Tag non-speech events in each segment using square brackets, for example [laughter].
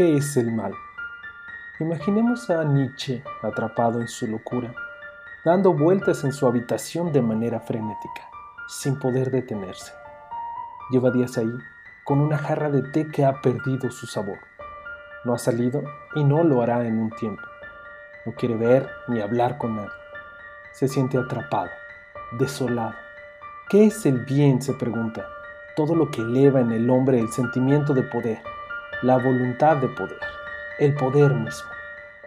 ¿qué es el mal? Imaginemos a Nietzsche atrapado en su locura, dando vueltas en su habitación de manera frenética, sin poder detenerse. Lleva días ahí, con una jarra de té que ha perdido su sabor. No ha salido y no lo hará en un tiempo. No quiere ver ni hablar con nadie. Se siente atrapado, desolado. ¿Qué es el bien? se pregunta. Todo lo que eleva en el hombre el sentimiento de poder, la voluntad de poder, el poder mismo.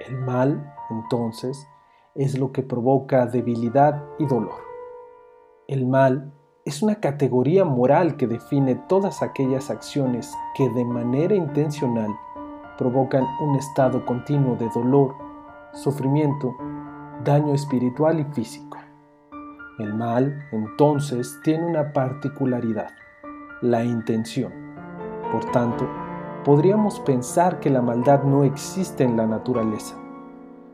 El mal, entonces, es lo que provoca debilidad y dolor. El mal es una categoría moral que define todas aquellas acciones que de manera intencional provocan un estado continuo de dolor, sufrimiento, daño espiritual y físico. El mal, entonces, tiene una particularidad, la intención. Por tanto, podríamos pensar que la maldad no existe en la naturaleza.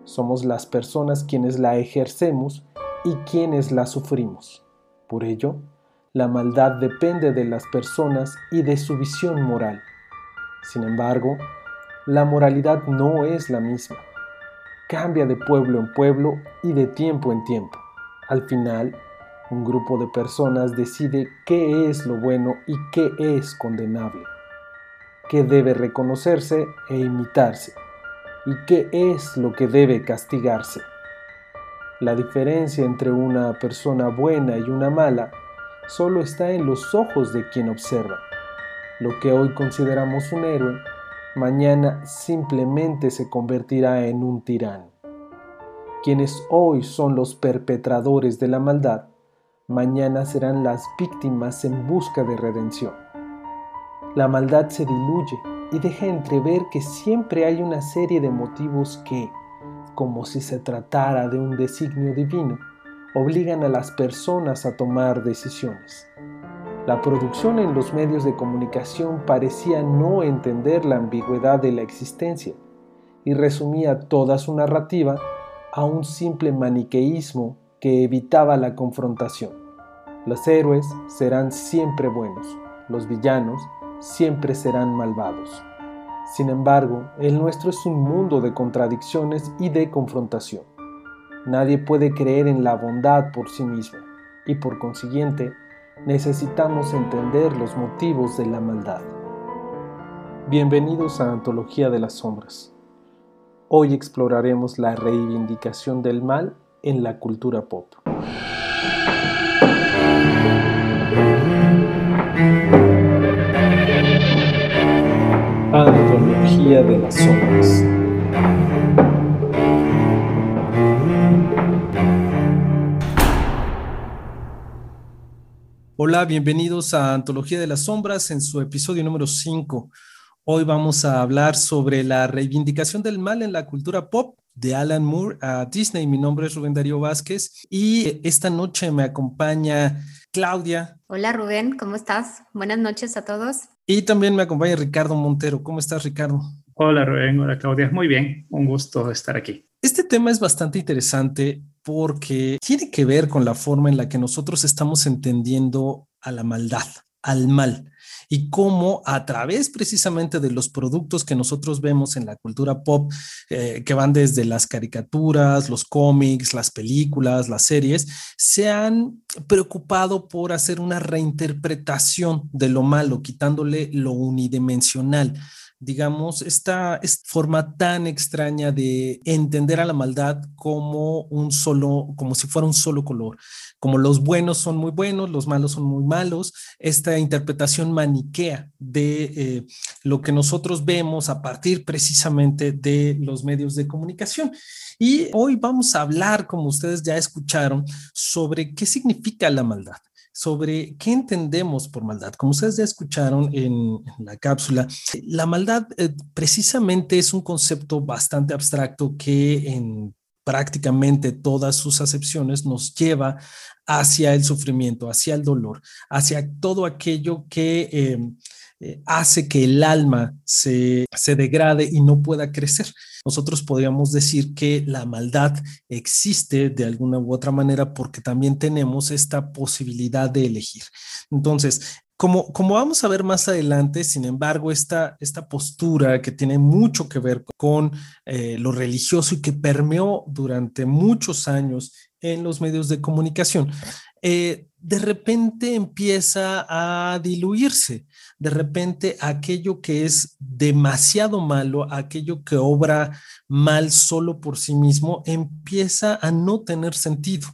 Somos las personas quienes la ejercemos y quienes la sufrimos. Por ello, la maldad depende de las personas y de su visión moral. Sin embargo, la moralidad no es la misma. Cambia de pueblo en pueblo y de tiempo en tiempo. Al final, un grupo de personas decide qué es lo bueno y qué es condenable, qué debe reconocerse e imitarse y qué es lo que debe castigarse. La diferencia entre una persona buena y una mala solo está en los ojos de quien observa. Lo que hoy consideramos un héroe mañana simplemente se convertirá en un tirano. Quienes hoy son los perpetradores de la maldad, mañana serán las víctimas en busca de redención. La maldad se diluye y deja entrever que siempre hay una serie de motivos que, como si se tratara de un designio divino, obligan a las personas a tomar decisiones. La producción en los medios de comunicación parecía no entender la ambigüedad de la existencia y resumía toda su narrativa a un simple maniqueísmo que evitaba la confrontación. Los héroes serán siempre buenos, los villanos siempre serán malvados. Sin embargo, el nuestro es un mundo de contradicciones y de confrontación. Nadie puede creer en la bondad por sí mismo y por consiguiente necesitamos entender los motivos de la maldad. Bienvenidos a Antología de las Sombras. Hoy exploraremos la reivindicación del mal en la cultura pop. Antología de las Sombras. Hola, bienvenidos a Antología de las Sombras en su episodio número 5. Hoy vamos a hablar sobre la reivindicación del mal en la cultura pop de Alan Moore a Disney. Mi nombre es Rubén Darío Vázquez y esta noche me acompaña Claudia. Hola Rubén, ¿cómo estás? Buenas noches a todos. Y también me acompaña Ricardo Montero. ¿Cómo estás, Ricardo? Hola Rubén, hola Claudia. Muy bien, un gusto estar aquí. Este tema es bastante interesante porque tiene que ver con la forma en la que nosotros estamos entendiendo a la maldad, al mal, y cómo a través precisamente de los productos que nosotros vemos en la cultura pop, eh, que van desde las caricaturas, los cómics, las películas, las series, se han preocupado por hacer una reinterpretación de lo malo, quitándole lo unidimensional digamos, esta, forma tan extraña de entender a la maldad como un solo, como si fuera un solo color, como los buenos son muy buenos, los malos son muy malos, esta interpretación maniquea de eh, lo que nosotros vemos a partir precisamente de los medios de comunicación. Y hoy vamos a hablar, como ustedes ya escucharon, sobre qué significa la maldad sobre qué entendemos por maldad. Como ustedes ya escucharon en, la cápsula, la maldad eh, precisamente es un concepto bastante abstracto que en prácticamente todas sus acepciones nos lleva hacia el sufrimiento, hacia el dolor, hacia todo aquello que em, eh, hace que el alma se, se degrade y no pueda crecer. Nosotros podríamos decir que la maldad existe de alguna u otra manera porque también tenemos esta posibilidad de elegir. Entonces, como, como vamos a ver más adelante, sin embargo, esta, esta postura que tiene mucho que ver con eh, lo religioso y que permeó durante muchos años en los medios de comunicación, eh, de repente empieza a diluirse. De repente aquello que es demasiado malo, aquello que obra mal solo por sí mismo, empieza a no tener sentido.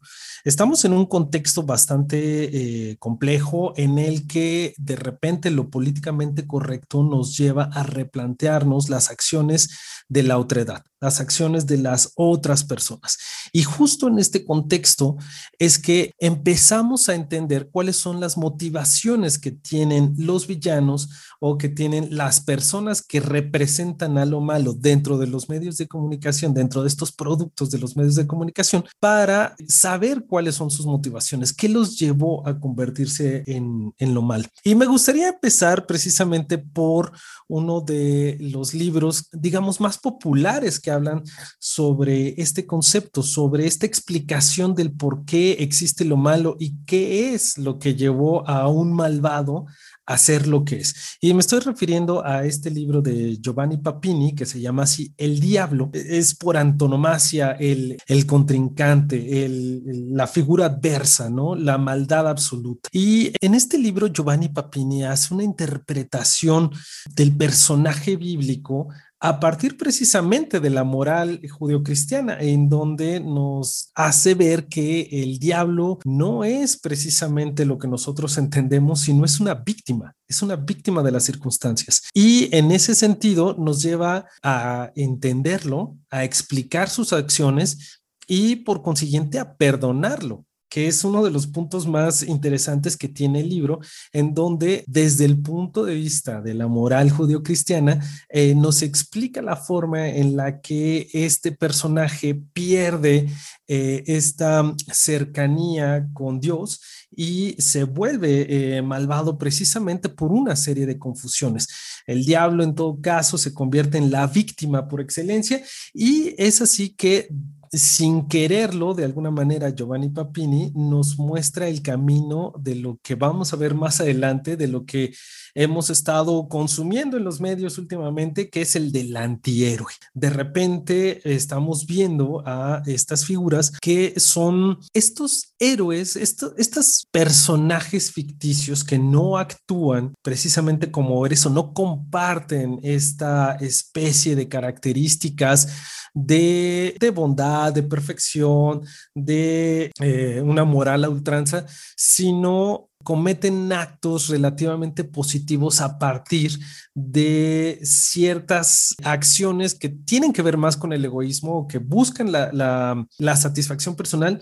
Estamos en un contexto bastante eh, complejo en el que de repente lo políticamente correcto nos lleva a replantearnos las acciones de la otredad, las acciones de las otras personas. Y justo en este contexto es que empezamos a entender cuáles son las motivaciones que tienen los villanos o que tienen las personas que representan a lo malo dentro de los medios de comunicación, dentro de estos productos de los medios de comunicación, para saber cuáles son sus motivaciones, qué los llevó a convertirse en, en lo mal. Y me gustaría empezar precisamente por uno de los libros, digamos, más populares que hablan sobre este concepto, sobre esta explicación del por qué existe lo malo y qué es lo que llevó a un malvado a ser lo que es. Y me estoy refiriendo a este libro de Giovanni Papini que se llama así El Diablo. Es por antonomasia el, contrincante, la figura adversa, ¿no? La maldad absoluta. Y en este libro Giovanni Papini hace una interpretación del personaje bíblico a partir precisamente de la moral judeocristiana, en donde nos hace ver que el diablo no es precisamente lo que nosotros entendemos, sino es una víctima, es una víctima de las circunstancias. Y en ese sentido nos lleva a entenderlo, a explicar sus acciones y por consiguiente a perdonarlo que es uno de los puntos más interesantes que tiene el libro, en donde desde el punto de vista de la moral judio-cristiana eh, nos explica la forma en la que este personaje pierde eh, esta cercanía con Dios y se vuelve eh, malvado precisamente por una serie de confusiones. El diablo en todo caso se convierte en la víctima por excelencia y es así que sin quererlo, de alguna manera, Giovanni Papini nos muestra el camino de lo que vamos a ver más adelante, de lo que hemos estado consumiendo en los medios últimamente, que es el del antihéroe. De repente estamos viendo a estas figuras que son estos héroes, estos personajes ficticios que no actúan precisamente como eres o no comparten esta especie de características de, bondad, de perfección, de eh, una moral a ultranza, sino cometen actos relativamente positivos a partir de ciertas acciones que tienen que ver más con el egoísmo o que buscan la, la satisfacción personal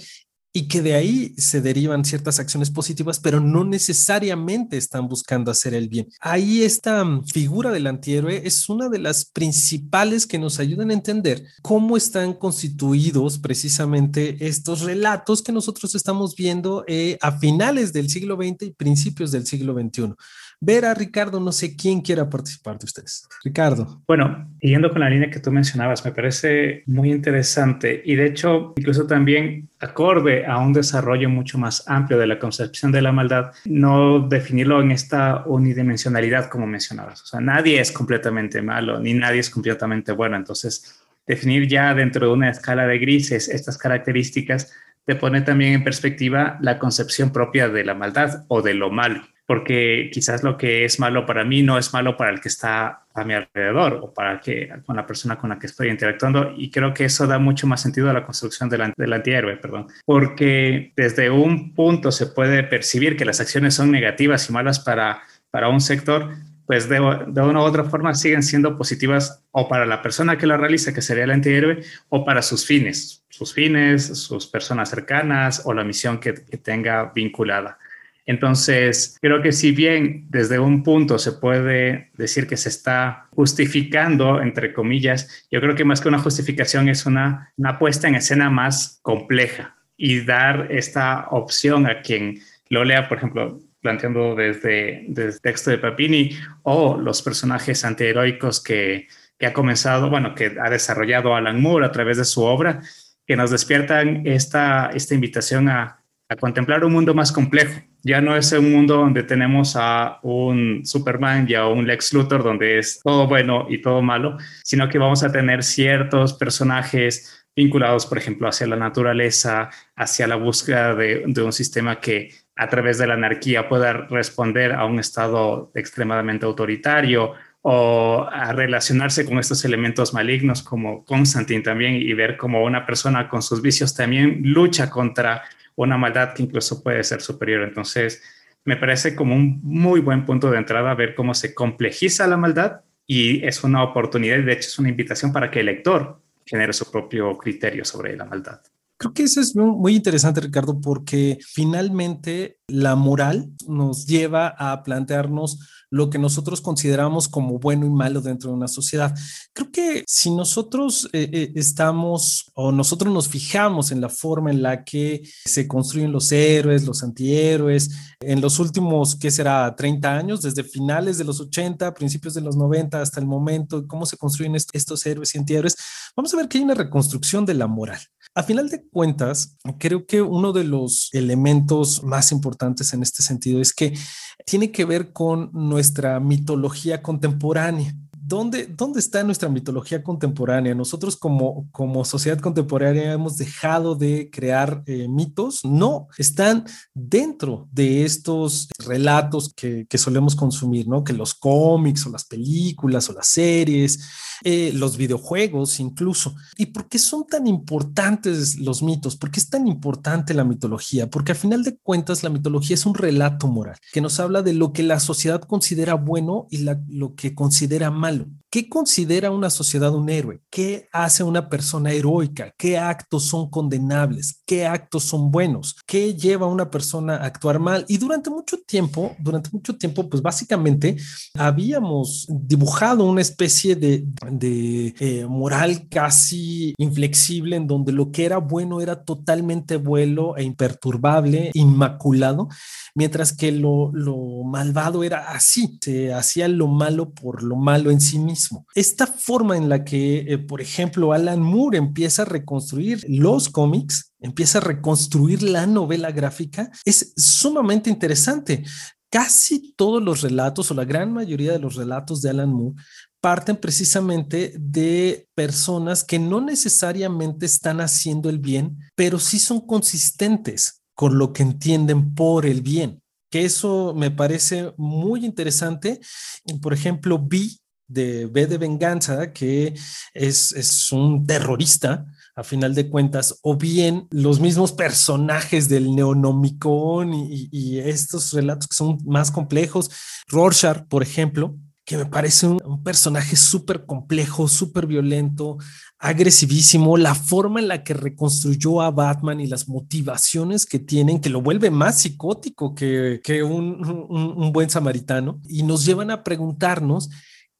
y que de ahí se derivan ciertas acciones positivas, pero no necesariamente están buscando hacer el bien. Ahí esta mm, figura del antihéroe es una de las principales que nos ayudan a entender cómo están constituidos precisamente estos relatos que nosotros estamos viendo eh, a finales del siglo XX y principios del siglo XXI. Ver a Ricardo, no sé quién quiera participar de ustedes. Ricardo. Bueno, siguiendo con la línea que tú mencionabas, me parece muy interesante y de hecho incluso también acorde a un desarrollo mucho más amplio de la concepción de la maldad, no definirlo en esta unidimensionalidad como mencionabas. O sea, nadie es completamente malo ni nadie es completamente bueno. Entonces, definir ya dentro de una escala de grises estas características te pone también en perspectiva la concepción propia de la maldad o de lo malo porque quizás lo que es malo para mí no es malo para el que está a mi alrededor o para que con la persona con la que estoy interactuando y creo que eso da mucho más sentido a la construcción del, del antihéroe, perdón, porque desde un punto se puede percibir que las acciones son negativas y malas para, para un sector, pues de, de, una u otra forma siguen siendo positivas o para la persona que lo realiza, que sería el antihéroe, o para sus fines, sus fines, sus personas cercanas o la misión que, que tenga vinculada. Entonces, creo que si bien desde un punto se puede decir que se está justificando, entre comillas, yo creo que más que una justificación es una, una puesta en escena más compleja y dar esta opción a quien lo lea, por ejemplo, planteando desde, desde el texto de Papini o los personajes antiheroicos que, que ha comenzado, bueno, que ha desarrollado Alan Moore a través de su obra, que nos despiertan esta, esta invitación a, a contemplar un mundo más complejo Ya no es un mundo donde tenemos a un Superman y a un Lex Luthor donde es todo bueno y todo malo, sino que vamos a tener ciertos personajes vinculados, por ejemplo, hacia la naturaleza, hacia la búsqueda de, de, un sistema que a través de la anarquía pueda responder a un estado extremadamente autoritario o a relacionarse con estos elementos malignos como Constantine también y ver cómo una persona con sus vicios también lucha contra una maldad que incluso puede ser superior. Entonces, me parece como un muy buen punto de entrada ver cómo se complejiza la maldad y es una oportunidad de hecho es una invitación para que el lector genere su propio criterio sobre la maldad. Creo que eso es muy interesante, Ricardo, porque finalmente la moral nos lleva a plantearnos lo que nosotros consideramos como bueno y malo dentro de una sociedad. Creo que si nosotros eh, eh, estamos o nosotros nos fijamos en la forma en la que se construyen los héroes, los antihéroes, en los últimos, ¿qué será? 30 años, desde finales de los 80, principios de los 90 hasta el momento, cómo se construyen estos héroes y antihéroes, vamos a ver que hay una reconstrucción de la moral. A final de cuentas, creo que uno de los elementos más importantes en este sentido es que tiene que ver con nuestra mitología contemporánea. ¿Dónde, ¿Dónde, está nuestra mitología contemporánea? Nosotros como, como sociedad contemporánea hemos dejado de crear eh, mitos. No, están dentro de estos relatos que, que, solemos consumir, ¿no? Que los cómics o las películas o las series, eh, los videojuegos incluso. ¿Y por qué son tan importantes los mitos? ¿Por qué es tan importante la mitología? Porque a final de cuentas la mitología es un relato moral que nos habla de lo que la sociedad considera bueno y lo que considera mal ¿Qué considera una sociedad un héroe? ¿Qué hace una persona heroica? ¿Qué actos son condenables? ¿Qué actos son buenos? ¿Qué lleva a una persona a actuar mal? Y durante mucho tiempo, durante mucho tiempo, pues básicamente habíamos dibujado una especie de, de eh, moral casi inflexible en donde lo que era bueno era totalmente bueno e imperturbable, inmaculado, mientras que lo, lo malvado era así, se hacía lo malo por lo malo en sí mismo. Esta forma en la que, eh, por ejemplo, Alan Moore empieza a reconstruir los cómics, empieza a reconstruir la novela gráfica, es sumamente interesante. Casi todos los relatos o la gran mayoría de los relatos de Alan Moore parten precisamente de personas que no necesariamente están haciendo el bien, pero sí son consistentes con lo que entienden por el bien que eso me parece muy interesante. Por ejemplo, B de B de Venganza, que es, es un terrorista, a final de cuentas, o bien los mismos personajes del Neonomicon y, estos relatos que son más complejos. Rorschach, por ejemplo, que me parece un, personaje súper complejo, súper violento, agresivísimo, la forma en la que reconstruyó a Batman y las motivaciones que tienen, que lo vuelve más psicótico que, que un, un buen samaritano, y nos llevan a preguntarnos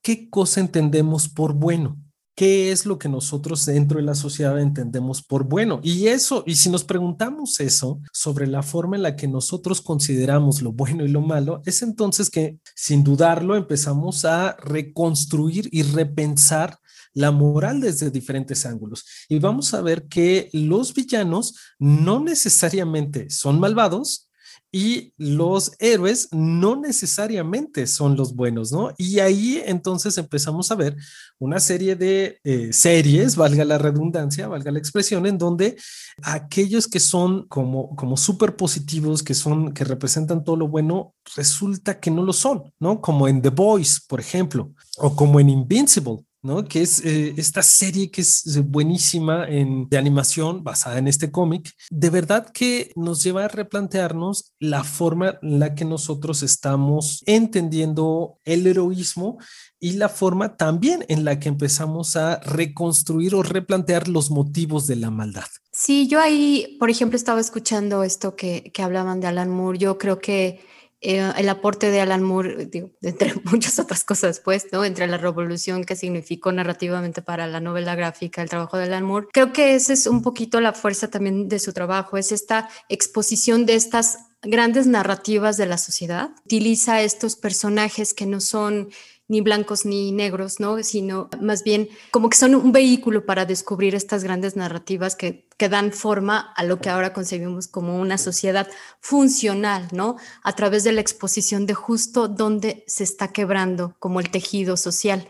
qué cosa entendemos por bueno. ¿Qué es lo que nosotros dentro de la sociedad entendemos por bueno? Y eso, y si nos preguntamos eso sobre la forma en la que nosotros consideramos lo bueno y lo malo, es entonces que sin dudarlo empezamos a reconstruir y repensar la moral desde diferentes ángulos. Y vamos a ver que los villanos no necesariamente son malvados, y los héroes no necesariamente son los buenos, ¿no? Y ahí entonces empezamos a ver una serie de eh, series, valga la redundancia, valga la expresión, en donde aquellos que son como, como súper positivos, que son, que representan todo lo bueno, resulta que no lo son, ¿no? Como en The Boys, por ejemplo, o como en Invincible, ¿no? Que es eh, esta serie que es eh, buenísima en, de animación basada en este cómic. De verdad que nos lleva a replantearnos la forma en la que nosotros estamos entendiendo el heroísmo y la forma también en la que empezamos a reconstruir o replantear los motivos de la maldad. Sí, yo ahí, por ejemplo, estaba escuchando esto que, que hablaban de Alan Moore. Yo creo que eh, el aporte de Alan Moore, [laughs] entre muchas otras cosas, pues, ¿no? Entre la revolución que significó narrativamente para la novela gráfica, el trabajo de Alan Moore, creo que esa es un poquito la fuerza también de su trabajo, es esta exposición de estas grandes narrativas de la sociedad. Utiliza estos personajes que no son ni blancos ni negros, ¿no? Sino más bien como que son un vehículo para descubrir estas grandes narrativas que, que dan forma a lo que ahora concebimos como una sociedad funcional, ¿no? A través de la exposición de justo donde se está quebrando como el tejido social.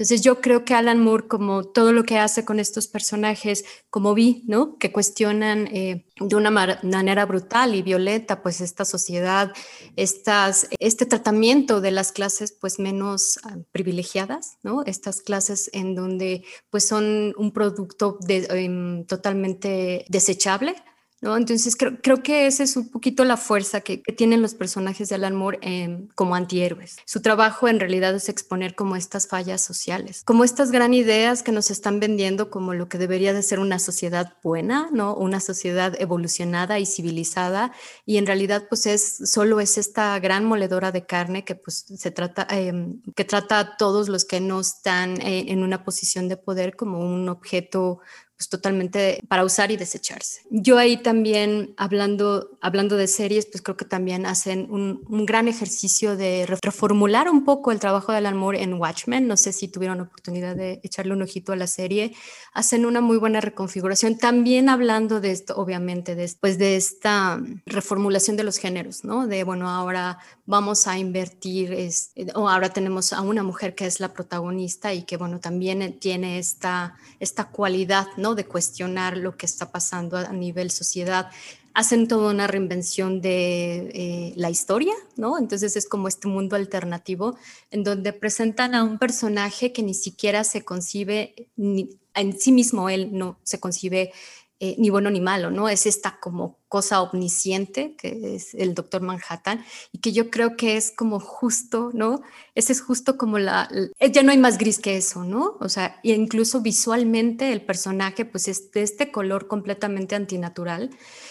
Entonces yo creo que Alan Moore, como todo lo que hace con estos personajes, como vi, ¿no? Que cuestionan eh, de una manera brutal y violenta, pues esta sociedad, estas, este tratamiento de las clases, pues menos ah, privilegiadas, ¿no? Estas clases en donde, pues son un producto em, totalmente desechable, Entonces creo, creo que esa es un poquito la fuerza que, tienen los personajes de Alan Moore em, como antihéroes. Su trabajo en realidad es exponer como estas fallas sociales, como estas gran ideas que nos están vendiendo como lo que debería de ser una sociedad buena, ¿no? Una sociedad evolucionada y civilizada y en realidad pues es solo es esta gran moledora de carne que pues se trata em, que trata a todos los que no están eh, en una posición de poder como un objeto pues, totalmente para usar y desecharse. Yo ahí también, hablando, hablando de series, pues creo que también hacen un, un gran ejercicio de reformular un poco el trabajo de Alan Moore en Watchmen. No sé si tuvieron oportunidad de echarle un ojito a la serie. Hacen una muy buena reconfiguración. También hablando de esto, obviamente, después de esta reformulación de los géneros, ¿no? De, bueno, ahora vamos a invertir, es, o ahora tenemos a una mujer que es la protagonista y que, bueno, también tiene esta, esta cualidad, ¿no? De cuestionar lo que está pasando a, nivel sociedad. Hacen toda una reinvención de eh, la historia, ¿no? Entonces es como este mundo alternativo en donde presentan a un personaje que ni siquiera se concibe, ni, en sí mismo él no se concibe eh, ni bueno ni malo, ¿no? Es esta como cosa omnisciente que es el doctor Manhattan y que yo creo que es como justo, ¿no? Ese es justo como la, ya no hay más gris que eso, ¿no? O sea, incluso visualmente el personaje pues es de este color completamente antinatural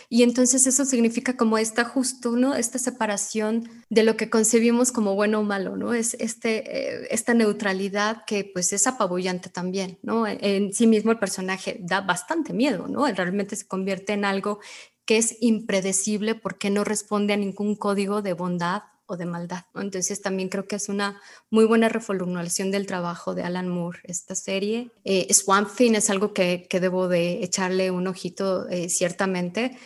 y entonces eso significa como esta justo, ¿no? Esta separación de lo que concebimos como bueno o malo, ¿no? Es este, eh, esta neutralidad que pues es apabullante también, ¿no? En sí mismo el personaje da bastante miedo, ¿no? Realmente se convierte en algo que es impredecible porque no responde a ningún código de bondad o de maldad. Entonces también creo que es una muy buena reformulación del trabajo de Alan Moore, esta serie. Eh, Swamp Thing es algo que, que, debo de echarle un ojito eh, ciertamente.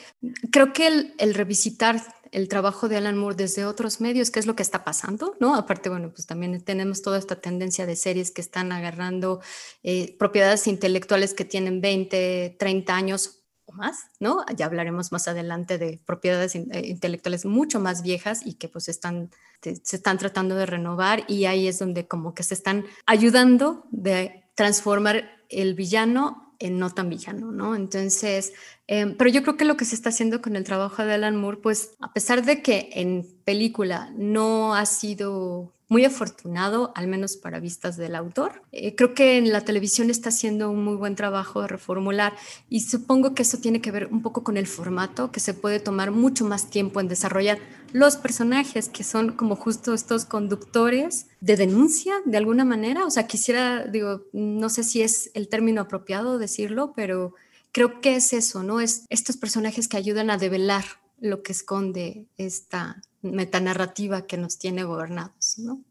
Creo que el, el, revisitar el trabajo de Alan Moore desde otros medios, qué es lo que está pasando, ¿no? Aparte, bueno, pues también tenemos toda esta tendencia de series que están agarrando eh, propiedades intelectuales que tienen 20, 30 años más, ¿no? Ya hablaremos más adelante de propiedades eh, intelectuales mucho más viejas y que pues están, se están tratando de renovar y ahí es donde como que se están ayudando de transformar el villano en no tan villano, ¿no? Entonces, em, pero yo creo que lo que se está haciendo con el trabajo de Alan Moore, pues a pesar de que en película no ha sido muy afortunado, al menos para vistas del autor. Eh, creo que en la televisión está haciendo un muy buen trabajo de reformular y supongo que eso tiene que ver un poco con el formato, que se puede tomar mucho más tiempo en desarrollar los personajes, que son como justo estos conductores de denuncia de alguna manera. O sea, quisiera, digo, no sé si es el término apropiado decirlo, pero creo que es eso, ¿no? Es estos personajes que ayudan a develar lo que esconde esta metanarrativa que nos tiene gobernados, ¿no?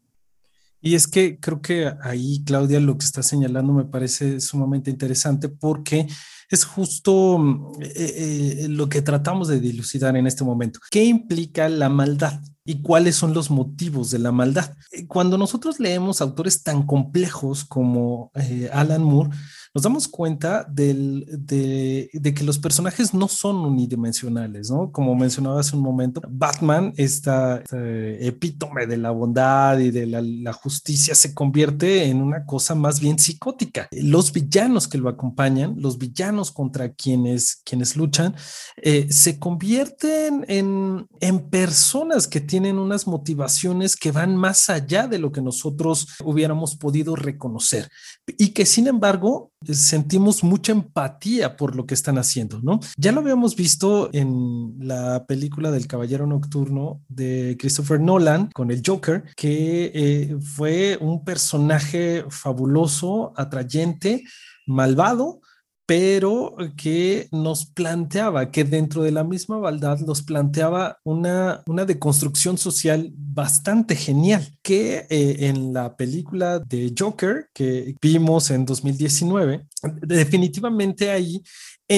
Y es que creo que ahí, Claudia, lo que está señalando me parece sumamente interesante porque es justo mm, eh, eh, lo que tratamos de dilucidar en este momento. ¿Qué implica la maldad? ¿Y cuáles son los motivos de la maldad? Eh, cuando nosotros leemos autores tan complejos como Alan Moore, nos damos cuenta de, que los personajes no son unidimensionales, ¿no? Como mencionaba hace un momento, Batman, esta, este epítome de la bondad y de la, justicia, se convierte en una cosa más bien psicótica. Los villanos que lo acompañan, los villanos contra quienes, quienes luchan, eh, se convierten en, en personas que tienen unas motivaciones que van más allá de lo que nosotros hubiéramos podido reconocer y que sin embargo sentimos mucha empatía por lo que están haciendo, ¿no? Ya lo habíamos visto en la película del Caballero Nocturno de Christopher Nolan con el Joker, que eh, fue un personaje fabuloso, atrayente, malvado, pero que nos planteaba, que dentro de la misma maldad nos planteaba una, una deconstrucción social bastante genial, que eh, en la película de Joker que vimos en 2019, definitivamente ahí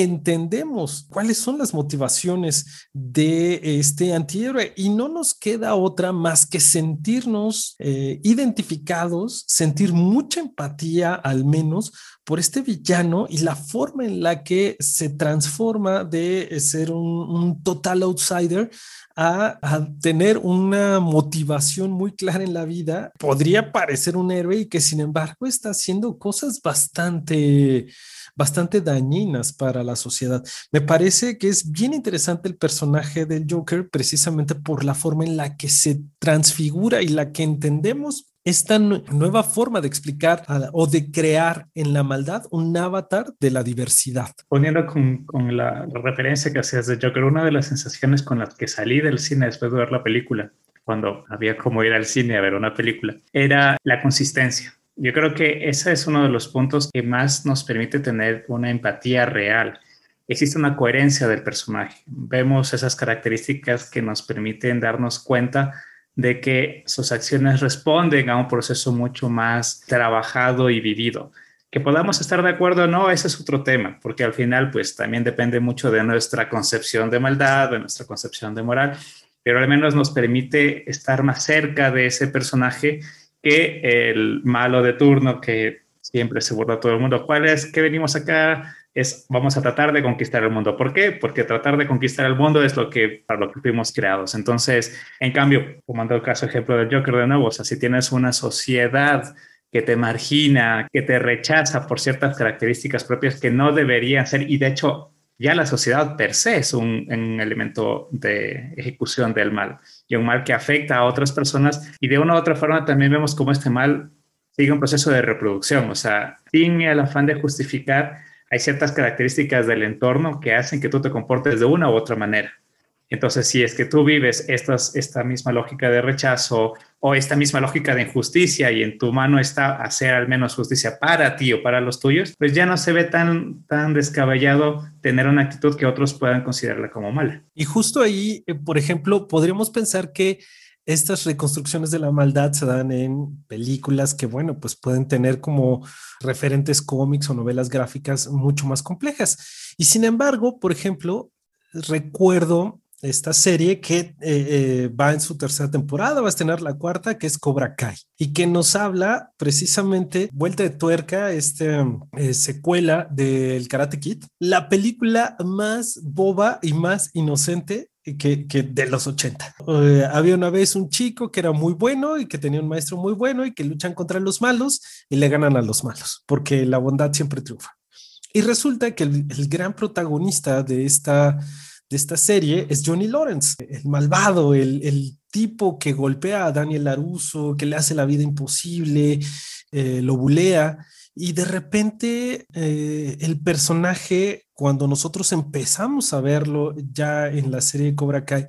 entendemos cuáles son las motivaciones de este antihéroe y no nos queda otra más que sentirnos eh, identificados, sentir mucha empatía al menos por este villano y la forma en la que se transforma de ser un, total outsider a, tener una motivación muy clara en la vida. Podría parecer un héroe y que sin embargo está haciendo cosas bastante bastante dañinas para la sociedad. Me parece que es bien interesante el personaje del Joker precisamente por la forma en la que se transfigura y la que entendemos esta nueva forma de explicar o de crear en la maldad un avatar de la diversidad. Poniendo con, con la, referencia que hacías de Joker, una de las sensaciones con las que salí del cine después de ver la película, cuando había como ir al cine a ver una película, era la consistencia. Yo creo que ese es uno de los puntos que más nos permite tener una empatía real. Existe una coherencia del personaje. Vemos esas características que nos permiten darnos cuenta de que sus acciones responden a un proceso mucho más trabajado y vivido. Que podamos estar de acuerdo o no, ese es otro tema, porque al final pues también depende mucho de nuestra concepción de maldad, de nuestra concepción de moral, pero al menos nos permite estar más cerca de ese personaje que el malo de turno que siempre se burla todo el mundo. ¿Cuál es que venimos acá? Es vamos a tratar de conquistar el mundo. ¿Por qué? Porque tratar de conquistar el mundo es lo que para lo que fuimos creados. Entonces, en cambio, tomando el caso ejemplo del Joker de nuevo, o sea, si tienes una sociedad que te margina, que te rechaza por ciertas características propias que no deberían ser y de hecho ya la sociedad per se es un, elemento de ejecución del mal y un mal que afecta a otras personas y de una u otra forma también vemos cómo este mal sigue un proceso de reproducción, o sea, sin el afán de justificar, hay ciertas características del entorno que hacen que tú te comportes de una u otra manera. Entonces, si es que tú vives estas, esta misma lógica de rechazo o esta misma lógica de injusticia y en tu mano está hacer al menos justicia para ti o para los tuyos, pues ya no se ve tan, tan descabellado tener una actitud que otros puedan considerarla como mala. Y justo ahí, eh, por ejemplo, podríamos pensar que estas reconstrucciones de la maldad se dan en películas que, bueno, pues pueden tener como referentes cómics o novelas gráficas mucho más complejas. Y sin embargo, por ejemplo, recuerdo esta serie que eh, eh, va en su tercera temporada, va a tener la cuarta, que es Cobra Kai, y que nos habla precisamente, vuelta de tuerca, este eh, secuela del Karate Kid, la película más boba y más inocente que, que, de los 80. había una vez un chico que era muy bueno y que tenía un maestro muy bueno y que luchan contra los malos y le ganan a los malos, porque la bondad siempre triunfa. Y resulta que el, el gran protagonista de esta de esta serie es Johnny Lawrence, el malvado, el, tipo que golpea a Daniel Laruso, que le hace la vida imposible, eh, lo bulea. Y de repente eh, el personaje, cuando nosotros empezamos a verlo ya en la serie Cobra Kai,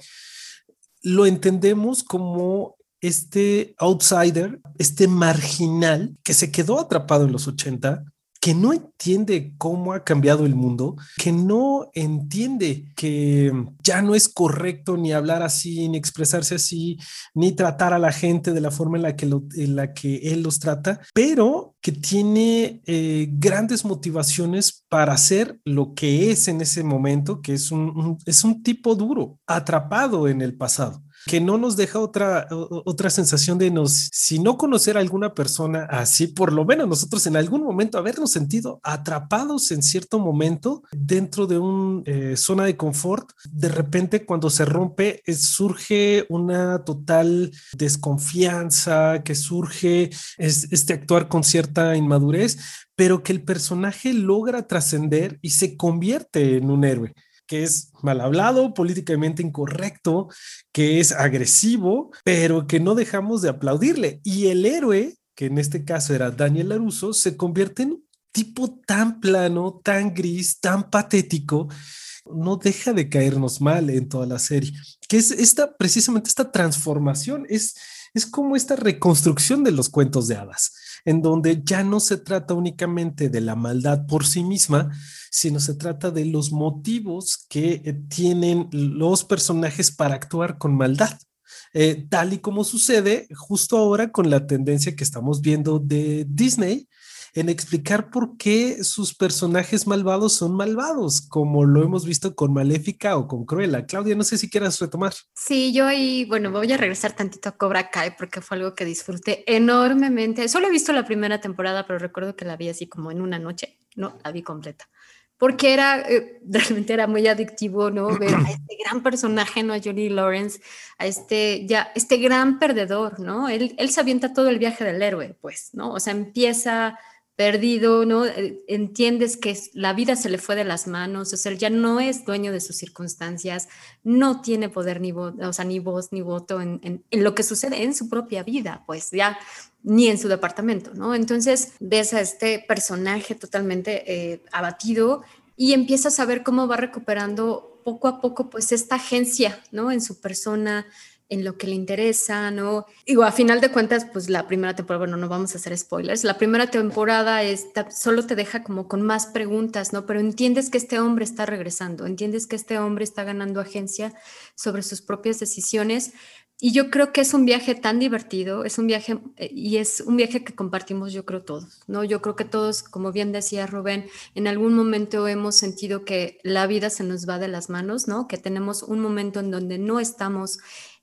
lo entendemos como este outsider, este marginal que se quedó atrapado en los 80 que no entiende cómo ha cambiado el mundo, que no entiende que ya no es correcto ni hablar así, ni expresarse así, ni tratar a la gente de la forma en la que, la que él los trata, pero que tiene eh, grandes motivaciones para hacer lo que es en ese momento, que es un, es un tipo duro, atrapado en el pasado que no nos deja otra, otra sensación de nos, si no conocer a alguna persona así, por lo menos nosotros en algún momento habernos sentido atrapados en cierto momento dentro de una eh, zona de confort, de repente cuando se rompe eh, surge una total desconfianza, que surge este actuar con cierta inmadurez, pero que el personaje logra trascender y se convierte en un héroe que es mal hablado, políticamente incorrecto, que es agresivo, pero que no dejamos de aplaudirle. Y el héroe, que en este caso era Daniel Laruso, se convierte en un tipo tan plano, tan gris, tan patético, no deja de caernos mal en toda la serie, que es esta, precisamente esta transformación, es, es como esta reconstrucción de los cuentos de hadas, en donde ya no se trata únicamente de la maldad por sí misma, sino se trata de los motivos que eh, tienen los personajes para actuar con maldad. eh, tal y como sucede justo ahora con la tendencia que estamos viendo de Disney en explicar por qué sus personajes malvados son malvados, como lo hemos visto con Maléfica o con Cruella. Claudia, no sé si quieras retomar. Sí, yo ahí, bueno, voy a regresar tantito a Cobra Kai porque fue algo que disfruté enormemente. Solo he visto la primera temporada, pero recuerdo que la vi así como en una noche, no, la vi completa porque era, eh, realmente era muy adictivo, ¿no? Ver a este gran personaje, ¿no? A Johnny Lawrence, a este, ya, este gran perdedor, ¿no? Él, él se avienta todo el viaje del héroe, pues, ¿no? O sea, empieza perdido, ¿no? Eh, entiendes que la vida se le fue de las manos, o sea, ya no es dueño de sus circunstancias, no tiene poder ni, voz, o sea, ni voz ni voto en, en, lo que sucede en su propia vida, pues ya ni en su departamento, ¿no? Entonces ves a este personaje totalmente eh, abatido y empiezas a ver cómo va recuperando poco a poco, pues, esta agencia, ¿no? En su persona, en lo que le interesa, ¿no? Digo, a final de cuentas, pues la primera temporada, bueno, no vamos a hacer spoilers, la primera temporada está, solo te deja como con más preguntas, ¿no? Pero entiendes que este hombre está regresando, entiendes que este hombre está ganando agencia sobre sus propias decisiones. Y yo creo que es un viaje tan divertido, es un viaje eh, y es un viaje que compartimos yo creo todos, ¿no? Yo creo que todos, como bien decía Rubén, en algún momento hemos sentido que la vida se nos va de las manos, ¿no? Que tenemos un momento en donde no estamos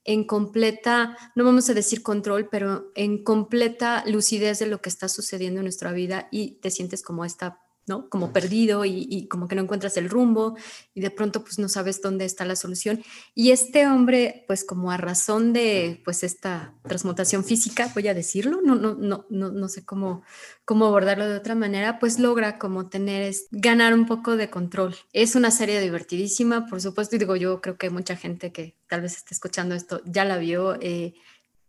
en completa, no vamos a decir control, pero en completa lucidez de lo que está sucediendo en nuestra vida y te sientes como esta ¿no? Como perdido y, como que no encuentras el rumbo y de pronto pues no sabes dónde está la solución. Y este hombre, pues como a razón de pues esta transmutación física, voy a decirlo, no, no, no, no, no sé cómo, cómo abordarlo de otra manera, pues logra como tener, es, ganar un poco de control. Es una serie divertidísima, por supuesto, y digo yo creo que mucha gente que tal vez esté escuchando esto ya la vio. Eh,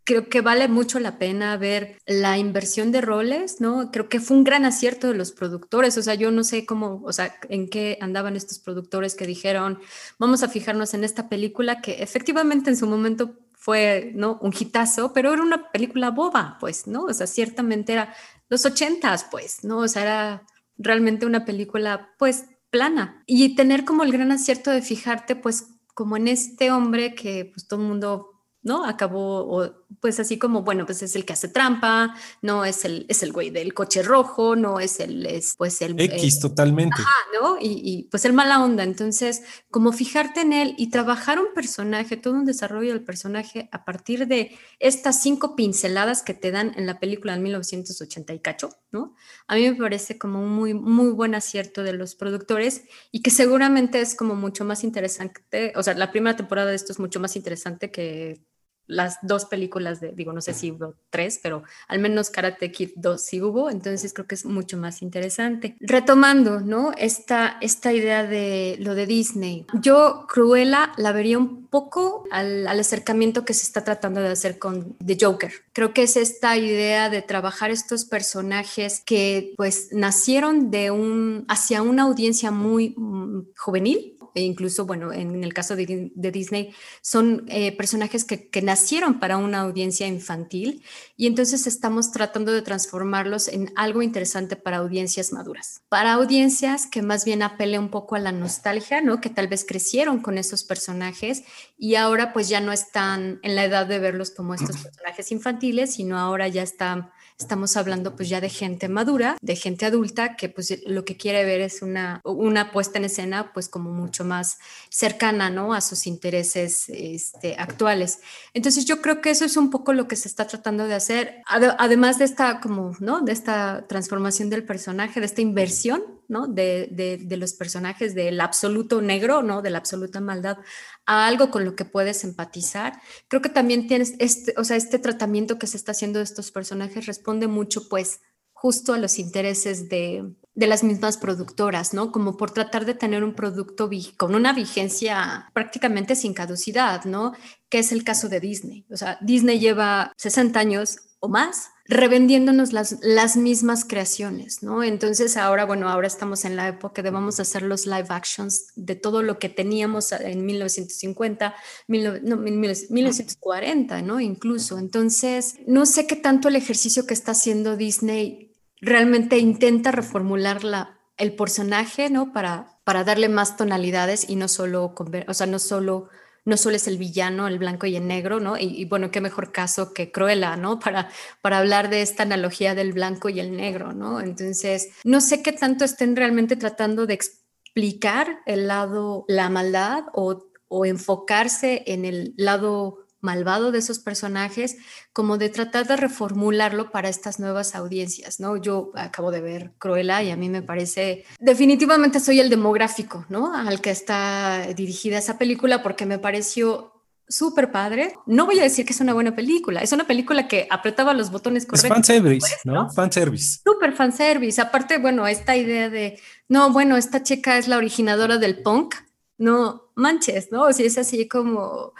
creo que vale mucho la pena ver la inversión de roles, ¿no? Creo que fue un gran acierto de los productores, o sea, yo no sé cómo, o sea, en qué andaban estos productores que dijeron, vamos a fijarnos en esta película que efectivamente en su momento fue, ¿no? Un hitazo, pero era una película boba, pues, ¿no? O sea, ciertamente era los ochentas, pues, ¿no? O sea, era realmente una película, pues, plana. Y tener como el gran acierto de fijarte, pues, como en este hombre que, pues, todo el mundo ¿no? Acabó, pues así como, bueno, pues es el que hace trampa, no es el, es el güey del coche rojo, no es el, es pues el... X totalmente. Ajá, ¿no? Y, y, pues el mala onda. Entonces, como fijarte en él y trabajar un personaje, todo un desarrollo del personaje a partir de estas cinco pinceladas que te dan en la película en 1980 y cacho, ¿no? A mí me parece como un muy, muy buen acierto de los productores y que seguramente es como mucho más interesante, o sea, la primera temporada de esto es mucho más interesante que las dos películas de, digo, no sé si hubo tres, pero al menos Karate Kid 2 sí hubo, entonces creo que es mucho más interesante. Retomando, ¿no? Esta, esta idea de lo de Disney. Yo, Cruella, la vería un poco al, al acercamiento que se está tratando de hacer con The Joker. Creo que es esta idea de trabajar estos personajes que pues nacieron de un, hacia una audiencia muy mm, juvenil, e incluso, bueno, en el caso de, Disney, son eh, personajes que, nacieron para una audiencia infantil y entonces estamos tratando de transformarlos en algo interesante para audiencias maduras, para audiencias que más bien apele un poco a la nostalgia, ¿no? Que tal vez crecieron con esos personajes y ahora pues ya no están en la edad de verlos como estos personajes infantiles, sino ahora ya están estamos hablando pues ya de gente madura, de gente adulta que pues lo que quiere ver es una, una puesta en escena pues como mucho más cercana, ¿no? A sus intereses este, actuales. Entonces yo creo que eso es un poco lo que se está tratando de hacer, además de esta como, ¿no? De esta transformación del personaje, de esta inversión, ¿no? De, de, los personajes del absoluto negro, ¿no? De la absoluta maldad a algo con lo que puedes empatizar. Creo que también tienes este, o sea, este tratamiento que se está haciendo de estos personajes responde mucho, pues, justo a los intereses de, de las mismas productoras, ¿no? Como por tratar de tener un producto con una vigencia prácticamente sin caducidad, ¿no? Que es el caso de Disney. O sea, Disney lleva 60 años o más revendiéndonos las, las mismas creaciones, ¿no? Entonces ahora, bueno, ahora estamos en la época de vamos a hacer los live actions de todo lo que teníamos en 1950, no, 1940, ¿no? Incluso. Entonces, no sé qué tanto el ejercicio que está haciendo Disney realmente intenta reformular la, el personaje, ¿no? Para, para darle más tonalidades y no solo, o sea, no solo no solo es el villano, el blanco y el negro, ¿no? Y, bueno, qué mejor caso que Cruella, ¿no? Para, para hablar de esta analogía del blanco y el negro, ¿no? Entonces, no sé qué tanto estén realmente tratando de explicar el lado, la maldad o, o enfocarse en el lado malvado de esos personajes, como de tratar de reformularlo para estas nuevas audiencias, ¿no? Yo acabo de ver Cruella y a mí me parece, definitivamente soy el demográfico, ¿no? Al que está dirigida esa película porque me pareció súper padre. No voy a decir que es una buena película, es una película que apretaba los botones correctos. Es fanservice, pues, ¿no? Fanservice. Súper fanservice. Aparte, bueno, esta idea de, no, bueno, esta chica es la originadora del punk, no manches, ¿no? O sea, es así como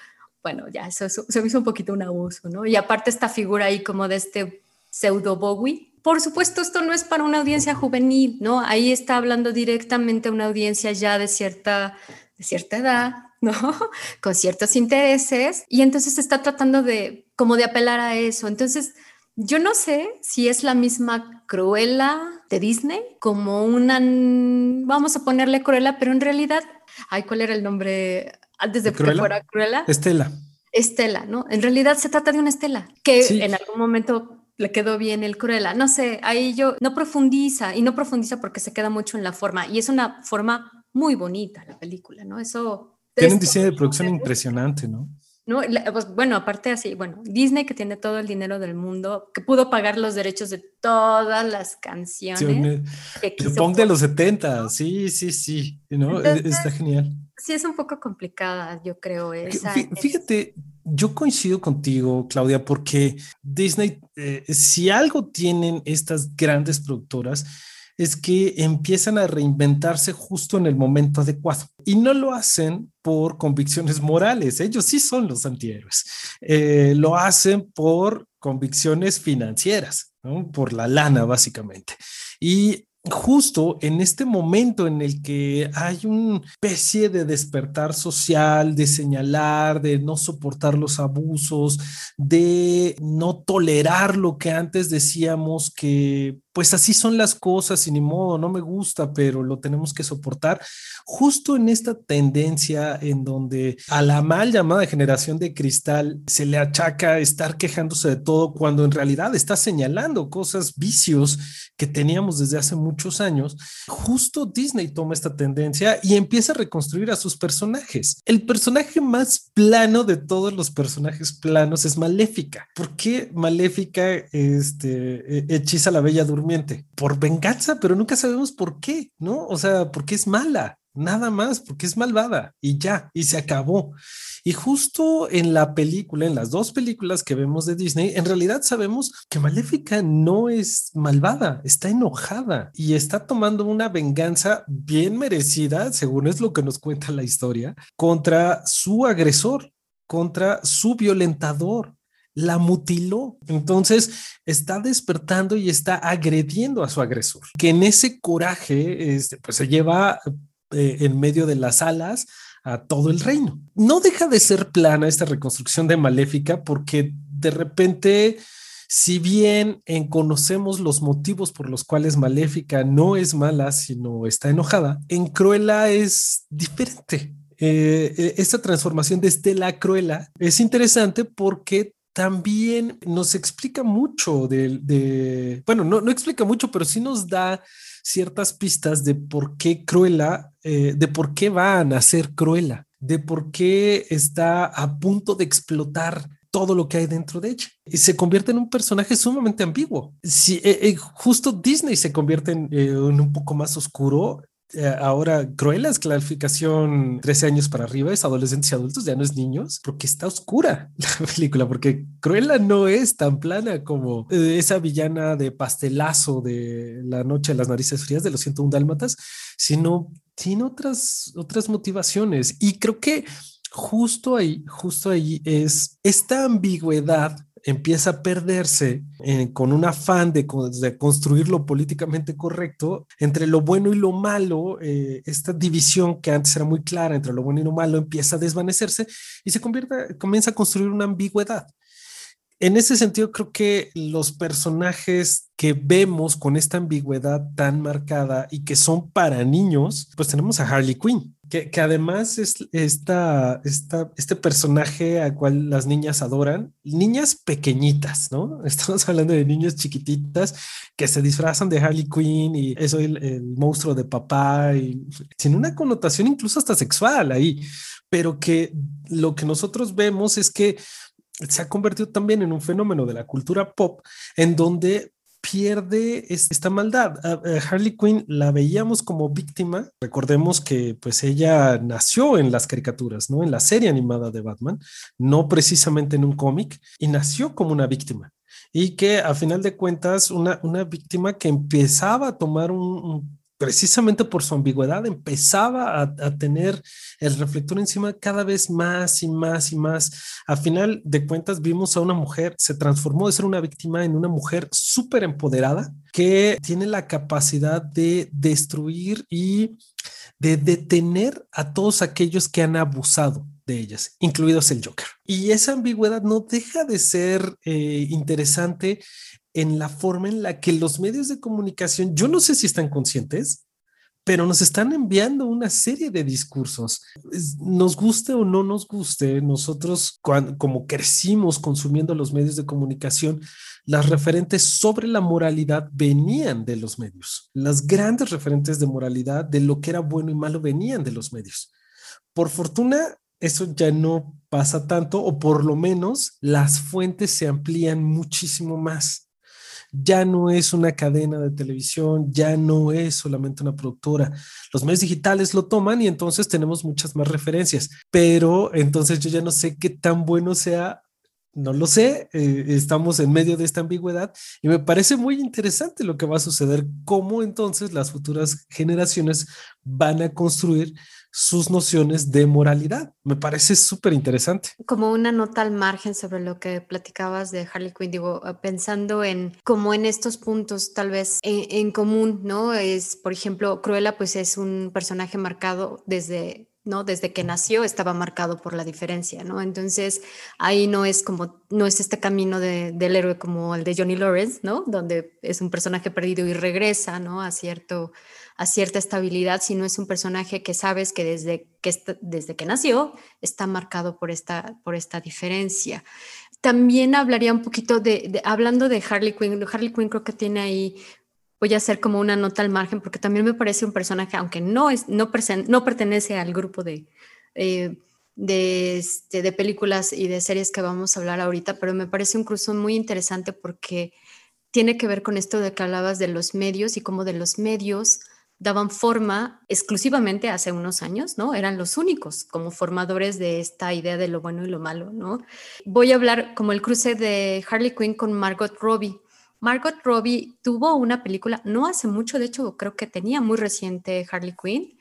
bueno, ya eso, se me hizo un poquito un abuso, ¿no? Y aparte esta figura ahí como de este pseudo Bowie. Por supuesto, esto no es para una audiencia juvenil, ¿no? Ahí está hablando directamente a una audiencia ya de cierta, de cierta edad, ¿no? [laughs] Con ciertos intereses. Y entonces está tratando de, como de apelar a eso. Entonces, yo no sé si es la misma Cruella de Disney, como una, vamos a ponerle Cruella, pero en realidad, ay, ¿cuál era el nombre? Antes de que fuera Cruella. Estela. Estela, ¿no? En realidad se trata de una Estela que en algún momento le quedó bien el Cruella. No sé, ahí yo no profundiza y no profundiza porque se queda mucho en la forma y es una forma muy bonita la película, ¿no? Eso. Tiene un diseño de producción impresionante, ¿no? No, pues, bueno, aparte así, bueno, Disney que tiene todo el dinero del mundo, que pudo pagar los derechos de todas las canciones. Sí, que de los 70, sí, sí, sí, ¿no? Está genial sí es un poco complicada, yo creo. Esa, Fíjate, yo coincido contigo, Claudia, porque Disney, eh, si algo tienen estas grandes productoras, es que empiezan a reinventarse justo en el momento adecuado y no lo hacen por convicciones morales, ellos sí son los antihéroes, eh, lo hacen por convicciones financieras, por la lana básicamente. Y justo en este momento en el que hay una especie de despertar social, de señalar, de no soportar los abusos, de no tolerar lo que antes decíamos que pues así son las cosas y ni modo, no me gusta, pero lo tenemos que soportar. Justo en esta tendencia en donde a la mal llamada generación de cristal se le achaca estar quejándose de todo cuando en realidad está señalando cosas, vicios que teníamos desde hace muchos años, justo Disney toma esta tendencia y empieza a reconstruir a sus personajes. El personaje más plano de todos los personajes planos es Maléfica. ¿Por qué Maléfica este, e, hechiza la bella por venganza, pero nunca sabemos por qué, ¿no? O sea, porque es mala, nada más, porque es malvada y ya, y se acabó. Y justo en la película, en las dos películas que vemos de Disney, en realidad sabemos que Maléfica no es malvada, está enojada y está tomando una venganza bien merecida, según es lo que nos cuenta la historia, contra su agresor, contra su violentador la mutiló. Entonces está despertando y está agrediendo a su agresor, que en ese coraje este, pues se lleva eh, en medio de las alas a todo el reino. No deja de ser plana esta reconstrucción de Maléfica porque de repente, si bien en conocemos los motivos por los cuales Maléfica no es mala, sino está enojada, en Cruella es diferente. Eh, eh, esta transformación de Estela Cruella es interesante porque también nos explica mucho de, bueno, no, no, explica mucho, pero sí nos da ciertas pistas de por qué Cruella, eh, de por qué va a nacer Cruella, de por qué está a punto de explotar todo lo que hay dentro de ella. Y se convierte en un personaje sumamente ambiguo. Si, eh, eh, justo Disney se convierte en, un poco más oscuro, ahora Cruella es clasificación 13 años para arriba, es adolescentes y adultos, ya no es niños, porque está oscura [laughs] la película, porque Cruella no es tan plana como eh, esa villana de pastelazo de la noche de las narices frías de los 101 dálmatas, sino tiene otras, otras motivaciones. Y creo que justo ahí, justo ahí es esta ambigüedad empieza a perderse eh, con un afán de, construir lo políticamente correcto entre lo bueno y lo malo, eh, esta división que antes era muy clara entre lo bueno y lo malo empieza a desvanecerse y se convierte, comienza a construir una ambigüedad. En ese sentido, creo que los personajes que vemos con esta ambigüedad tan marcada y que son para niños, pues tenemos a Harley Quinn, que, además es esta, esta, este personaje al cual las niñas adoran, niñas pequeñitas, ¿no? [laughs] Estamos hablando de niñas chiquititas que se disfrazan de Harley Quinn y eso el, el monstruo de papá y sin una connotación incluso hasta sexual ahí, pero que lo que nosotros vemos es que se ha convertido también en un fenómeno de la cultura pop en donde pierde esta maldad. Harley Quinn la veíamos como víctima. Recordemos que pues ella nació en las caricaturas, ¿no? En la serie animada de Batman, no precisamente en un cómic, y nació como una víctima. Y que a final de cuentas, una, una víctima que empezaba a tomar un precisamente por su ambigüedad, empezaba a, tener el reflector encima cada vez más y más y más. A final de cuentas, vimos a una mujer, se transformó de ser una víctima en una mujer súper empoderada que tiene la capacidad de destruir y de detener a todos aquellos que han abusado de ellas, incluidos el Joker. Y esa ambigüedad no deja de ser eh, interesante en la forma en la que los medios de comunicación, yo no sé si están conscientes, pero nos están enviando una serie de discursos. Nos guste o no nos guste, nosotros como crecimos consumiendo los medios de comunicación, las referentes sobre la moralidad venían de los medios. Las grandes referentes de moralidad, de lo que era bueno y malo, venían de los medios. Por fortuna, eso ya no pasa tanto, o por lo menos las fuentes se amplían muchísimo más ya no es una cadena de televisión, ya no es solamente una productora. Los medios digitales lo toman y entonces tenemos muchas más referencias, pero entonces yo ya no sé qué tan bueno sea. No lo sé, eh, estamos en medio de esta ambigüedad y me parece muy interesante lo que va a suceder, cómo entonces las futuras generaciones van a construir sus nociones de moralidad. Me parece súper interesante. Como una nota al margen sobre lo que platicabas de Harley Quinn, digo, eh, pensando en cómo en estos puntos tal vez en, común, ¿no? Es, por ejemplo, Cruella pues es un personaje marcado desde ¿no? Desde que nació estaba marcado por la diferencia, ¿no? Entonces ahí no es como, no es este camino del héroe como el de Johnny Lawrence, ¿no? Donde es un personaje perdido y regresa, ¿no? A cierto, a cierta estabilidad, sino es un personaje que sabes que desde que, desde que nació está marcado por esta, por esta diferencia. También hablaría un poquito de, hablando de Harley Quinn, Harley Quinn creo que tiene ahí voy a hacer como una nota al margen porque también me parece un personaje, aunque no, es, no, no pertenece al grupo de, eh, de, este, de, películas y de series que vamos a hablar ahorita, pero me parece un cruzo muy interesante porque tiene que ver con esto de que hablabas de los medios y cómo de los medios daban forma exclusivamente hace unos años, ¿no? Eran los únicos como formadores de esta idea de lo bueno y lo malo, ¿no? Voy a hablar como el cruce de Harley Quinn con Margot Robbie. Margot Robbie tuvo una película no hace mucho, de hecho creo que tenía muy reciente Harley Quinn,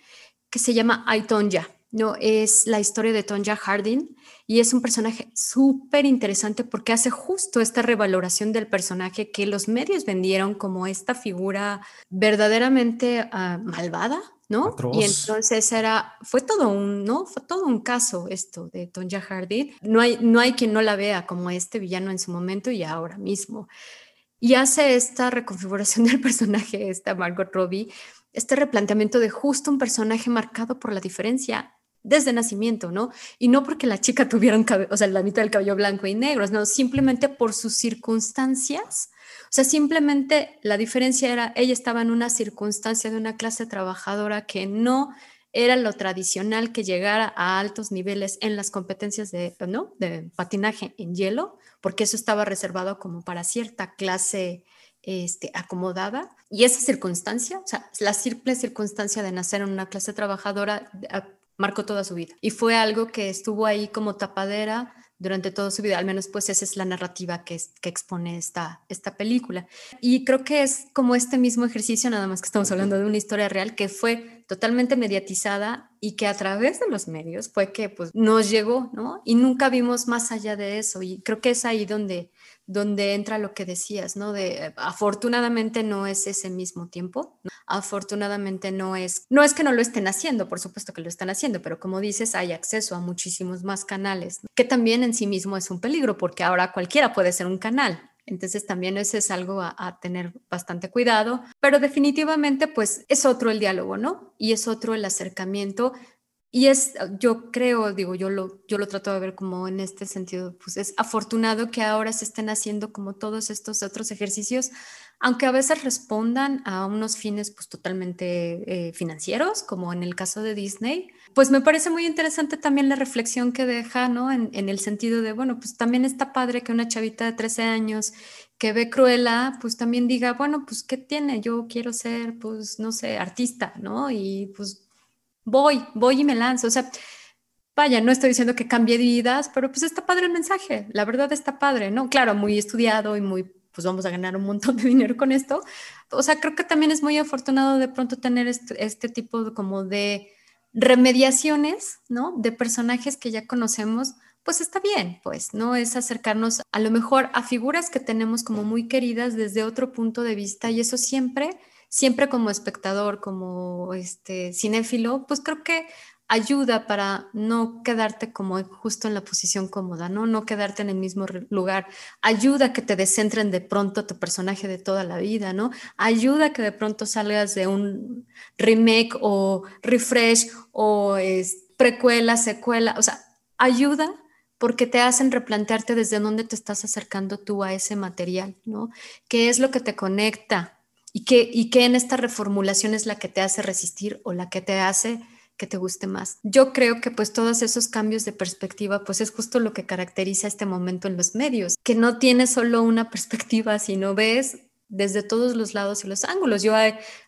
que se llama I, Tonya. No, es la historia de Tonja Harding y es un personaje súper interesante porque hace justo esta revaloración del personaje que los medios vendieron como esta figura verdaderamente ah, malvada, ¿no? Y entonces era, fue todo un, ¿no? Fue todo un caso esto de Tonja Harding. No hay, no hay quien no la vea como este villano en su momento y ahora mismo. Y hace esta reconfiguración [laughs] del personaje, esta Margot Robbie, este replanteamiento de justo un personaje marcado por la diferencia desde nacimiento, ¿no? Y no porque la chica tuviera un cabello, o sea, la mitad del cabello blanco y negro, no, simplemente por sus circunstancias. O sea, simplemente la diferencia era, ella estaba en una circunstancia de una clase trabajadora que no era lo tradicional que llegara a altos niveles en las competencias de, ¿no? de patinaje en hielo, porque eso estaba reservado como para cierta clase este, acomodada. Y esa circunstancia, o sea, la simple circunstancia de nacer en una clase trabajadora marcó toda su vida. Y fue algo que estuvo ahí como tapadera durante toda su vida, al menos pues esa es la narrativa que, que expone esta, esta película. Y creo que es como este mismo ejercicio, nada más que estamos hablando de una historia real que fue totalmente mediatizada y que a través de los medios fue que pues nos llegó, ¿no? Y nunca vimos más allá de eso. Y creo que es ahí donde donde entra lo que decías, ¿no? De eh, afortunadamente no es ese mismo tiempo, afortunadamente no es, no es que no lo estén haciendo, por supuesto que lo están haciendo, pero como dices, hay acceso a muchísimos más canales, que también en sí mismo es un peligro, porque ahora cualquiera puede ser un canal, entonces también ese es algo a, a, tener bastante cuidado, pero definitivamente pues es otro el diálogo, ¿no? Y es otro el acercamiento y es, yo creo, digo, yo lo, yo lo trato de ver como en este sentido, pues es afortunado que ahora se estén haciendo como todos estos otros ejercicios, aunque a veces respondan a unos fines pues totalmente eh, financieros, como en el caso de Disney, pues me parece muy interesante también la reflexión que deja, ¿no? En, en el sentido de, bueno, pues también está padre que una chavita de 13 años que ve Cruella, pues también diga, bueno, pues ¿qué tiene? Yo quiero ser, pues, no sé, artista, ¿no? Y pues voy, voy y me lanzo. O sea, vaya, no estoy diciendo que cambie vidas, pero pues está padre el mensaje, la verdad está padre, ¿no? Claro, muy estudiado y muy, pues vamos a ganar un montón de [laughs] dinero con esto. O sea, creo que también es muy afortunado de pronto tener este, tipo como de remediaciones, ¿no? De personajes que ya conocemos, pues está bien, pues, ¿no? Es acercarnos a lo mejor a figuras que tenemos como muy queridas desde otro punto de vista y eso siempre siempre como espectador, como este cinéfilo, pues creo que ayuda para no quedarte como justo en la posición cómoda, ¿no? No quedarte en el mismo lugar. Ayuda a que te descentren de pronto tu personaje de toda la vida, ¿no? Ayuda a que de pronto salgas de un remake o refresh o precuela, secuela, o sea, ayuda porque te hacen replantearte desde dónde te estás acercando tú a ese material, ¿no? ¿Qué es lo que te conecta? Y qué, y qué en esta reformulación es la que te hace resistir o la que te hace que te guste más. Yo creo que pues todos esos cambios de perspectiva pues es justo lo que caracteriza este momento en los medios, que no tienes solo una [laughs] perspectiva, sino ves desde todos los lados y los ángulos. Yo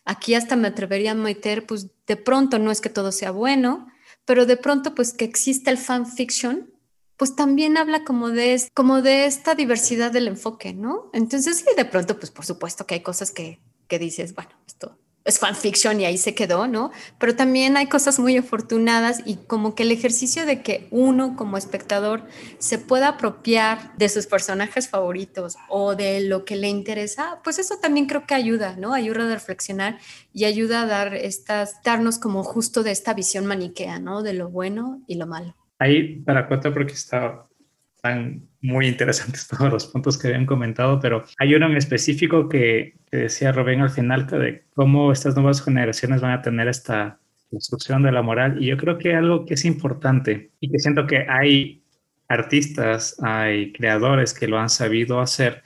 aquí hasta me atrevería a meter pues de pronto no es que todo sea bueno, pero de pronto pues que existe el fan fiction pues también habla como de, como de esta diversidad del enfoque, ¿no? Entonces, sí, de pronto, pues por supuesto que hay cosas que que dices, bueno, esto es fanfiction y ahí se quedó, ¿no? Pero también hay cosas muy afortunadas y como que el ejercicio de que uno como espectador se pueda apropiar de sus personajes favoritos o de lo que le interesa, pues eso también creo que ayuda, ¿no? Ayuda a reflexionar y ayuda a dar estas, darnos como justo de esta visión maniquea, ¿no? De lo bueno y lo malo. Ahí, para cuenta, porque está muy interesantes [laughs] todos los puntos que habían comentado, pero hay uno en específico que, decía Rubén al final de cómo estas nuevas generaciones van a tener esta construcción de la moral. Y yo creo que algo que es importante y que siento que hay artistas, hay creadores que lo han sabido hacer,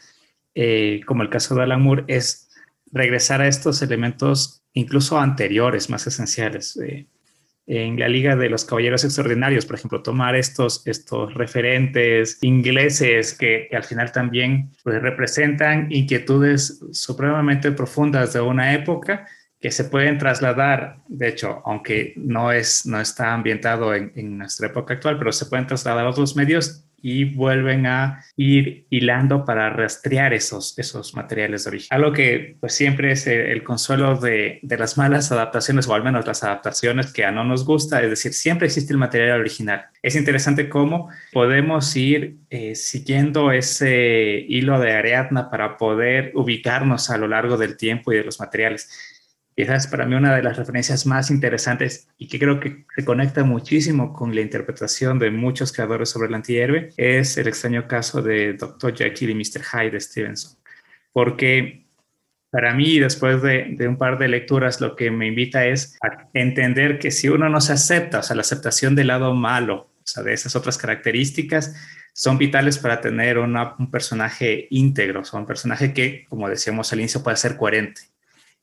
eh, como el caso de Alan Moore, es regresar a estos elementos incluso anteriores, más esenciales. Eh, en la Liga de los Caballeros Extraordinarios, por ejemplo, tomar estos, estos referentes ingleses que, al final también pues, representan inquietudes supremamente profundas de una época que se pueden trasladar, de hecho, aunque no, es, no está ambientado en, en nuestra época actual, pero se pueden trasladar a otros medios y vuelven a ir hilando para rastrear esos, esos materiales de origen. Algo que pues siempre es el, consuelo de, de, las malas adaptaciones o al menos las adaptaciones que a no nos gusta, es decir, siempre existe el material original. Es interesante cómo podemos ir eh, siguiendo ese hilo de Ariadna para poder ubicarnos a lo largo del tiempo y de los materiales quizás para mí una de las referencias más interesantes y que creo que se conecta muchísimo con la interpretación de muchos creadores sobre el antihéroe es el extraño caso de Dr. Jekyll y Mr. Hyde de Stevenson. Porque para mí, después de, un par de lecturas, lo que me invita es a entender que si uno no se acepta, o sea, la aceptación del lado malo, o sea, de esas otras características, son vitales para tener un personaje íntegro, o sea, un personaje que, como decíamos al inicio, puede ser coherente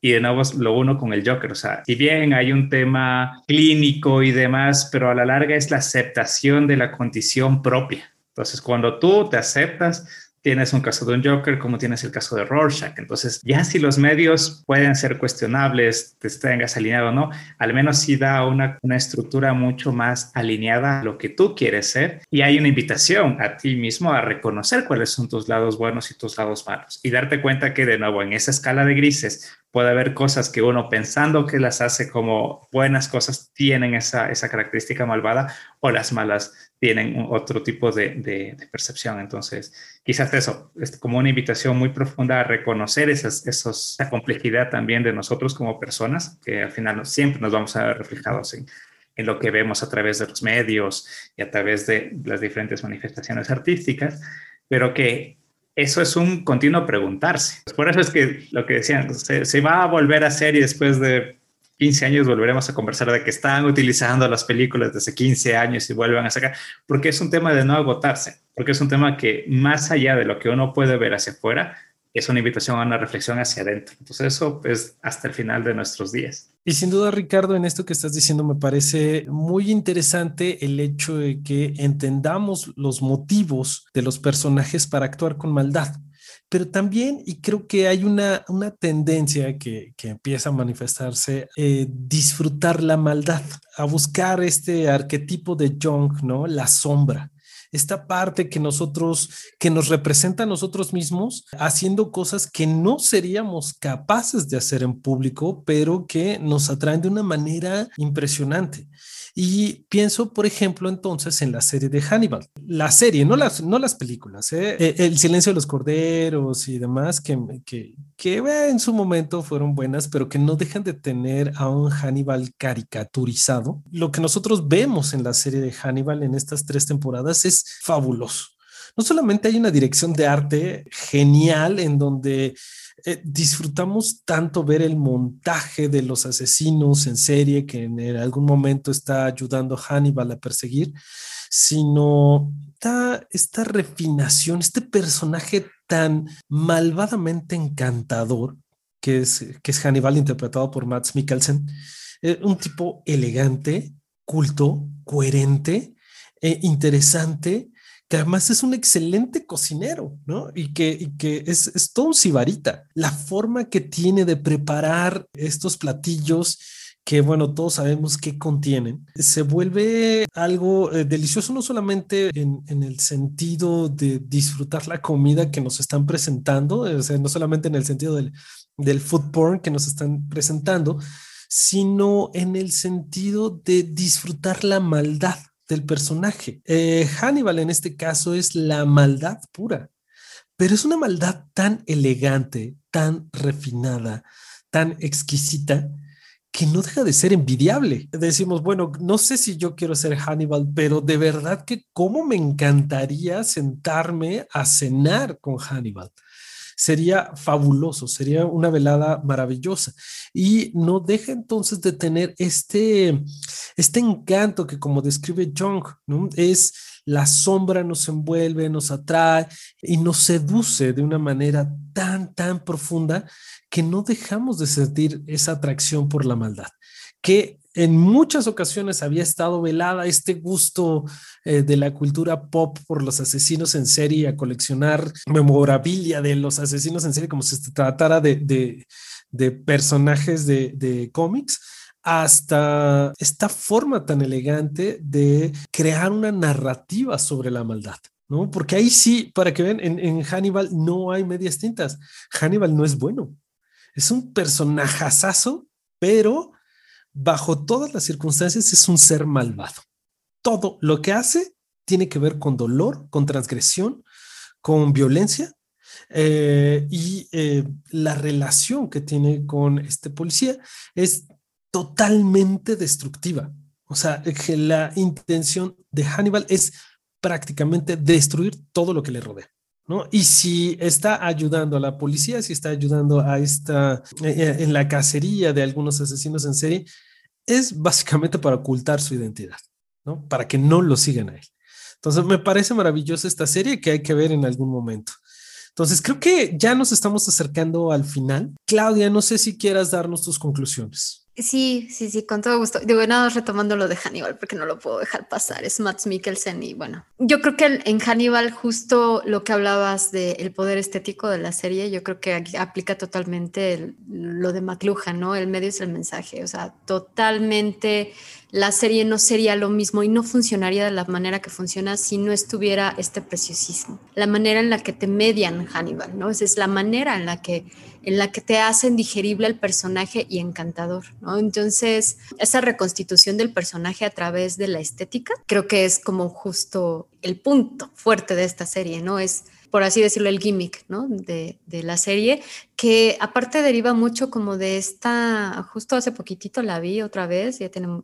y de nuevo lo uno con el Joker. O sea, si bien hay un tema clínico y demás, pero a la larga es la aceptación de la condición propia. Entonces, cuando tú te aceptas, tienes un caso de un Joker como tienes el caso de Rorschach. Entonces, ya si los medios pueden ser cuestionables, te tengas alineado o no, al menos sí da una, una estructura mucho más alineada a lo que tú quieres ser y hay una invitación a ti mismo a reconocer cuáles son tus lados buenos y tus lados malos y darte cuenta que de nuevo en esa escala de grises puede haber cosas que uno pensando que las hace como buenas cosas tienen esa, esa característica malvada o las malas tienen otro tipo de, percepción. Entonces, quizás eso es como una invitación muy profunda a reconocer esa complejidad también de nosotros como personas, que al final siempre nos vamos a ver reflejados en, en lo que vemos a través de los medios y a través de las diferentes manifestaciones artísticas, pero que eso es un continuo preguntarse. Por eso es que lo que decían, se, va a volver a hacer y después de 15 años volveremos a conversar de que están utilizando las películas desde 15 años y vuelvan a sacar, porque es un tema de no agotarse, porque es un tema que más allá de lo que uno puede ver hacia afuera, es una invitación a una reflexión hacia adentro. Entonces eso es hasta el final de nuestros días. Y sin duda, Ricardo, en esto que estás diciendo me parece muy interesante el hecho de que entendamos los motivos de los personajes para actuar con maldad. Pero también, y creo que hay una, una tendencia que, que empieza a manifestarse, eh, disfrutar la maldad, a buscar este arquetipo de Jung, ¿no? La sombra esta parte que nosotros, que nos representa a nosotros mismos, haciendo cosas que no seríamos capaces de hacer en público, pero que nos atraen de una manera impresionante. Y pienso, por ejemplo, entonces en la serie de Hannibal. La serie, no las, no las películas, ¿eh? Eh, El silencio de los corderos y demás, que, que, que en su momento fueron buenas, pero que no dejan de tener a un Hannibal caricaturizado. Lo que nosotros vemos en la serie de Hannibal en estas tres temporadas es fabuloso. No solamente hay una dirección de arte genial en donde eh, disfrutamos tanto ver el montaje de los asesinos en serie que en algún momento está ayudando a Hannibal a perseguir, sino esta, esta refinación, este personaje tan malvadamente encantador que es, que es Hannibal interpretado por Max Mikkelsen, eh, un tipo elegante, culto, coherente, eh, interesante, que además es un excelente cocinero, ¿no? Y que, y que es, es todo un sibarita. La forma que tiene de preparar estos platillos que bueno, todos sabemos qué contienen, se vuelve algo eh, delicioso no solamente en, en, el sentido de disfrutar la comida que nos están presentando, o sea, no solamente en el sentido del, del food porn que nos están presentando, sino en el sentido de disfrutar la maldad del personaje. Eh, Hannibal en este caso es la maldad pura, pero es una maldad tan elegante, tan refinada, tan exquisita, que no deja de ser envidiable. Decimos, bueno, no sé si yo quiero ser Hannibal, pero de verdad que cómo me encantaría sentarme a cenar con Hannibal sería fabuloso, sería una velada maravillosa. Y no deja entonces de tener este, este encanto que como describe Jung, es la sombra nos envuelve, nos atrae y nos seduce de una manera tan, tan profunda que no dejamos de sentir esa atracción por la maldad, que en muchas ocasiones había estado velada este gusto eh, de la cultura pop por los asesinos en serie, a coleccionar memorabilia de los asesinos en serie como si se tratara de, de, personajes de, cómics hasta esta forma tan elegante de crear una narrativa sobre la maldad. ¿no? Porque ahí sí, para que vean, en, en, Hannibal no hay medias tintas. Hannibal no es bueno. Es un personajazazo, pero bajo todas las circunstancias es un ser malvado. Todo lo que hace tiene que ver con dolor, con transgresión, con violencia eh, y eh, la relación que tiene con este policía es totalmente destructiva. O sea, que la intención de Hannibal es prácticamente destruir todo lo que le rodea. ¿no? Y si está ayudando a la policía, si está ayudando a esta, eh, en la cacería de algunos asesinos en serie, es básicamente para ocultar su identidad, ¿no? Para que no lo sigan a él. Entonces, me parece maravillosa esta serie que hay que ver en algún momento. Entonces, creo que ya nos estamos acercando al final. Claudia, no sé si quieras darnos tus conclusiones. Sí, sí, sí, con todo gusto. Digo, nada, retomando lo de Hannibal, porque no lo puedo dejar pasar. Es Matt Mikkelsen y bueno, yo creo que en Hannibal justo lo que hablabas del poder estético de la serie, yo creo que aplica totalmente lo de McLuhan, ¿no? El medio es el mensaje, o sea, totalmente la serie no sería lo mismo y no funcionaría de la manera que funciona si no estuviera este preciosismo. La manera en la que te median Hannibal, ¿no? Esa es la manera en la que en la que te hacen digerible el personaje y encantador, ¿no? Entonces, esa reconstitución del personaje a través de la estética, creo que es como justo el punto fuerte de esta serie, ¿no? Es por así decirlo, el gimmick ¿no? de, la serie, que aparte deriva mucho como de esta, justo hace poquitito la vi otra vez, ya tiene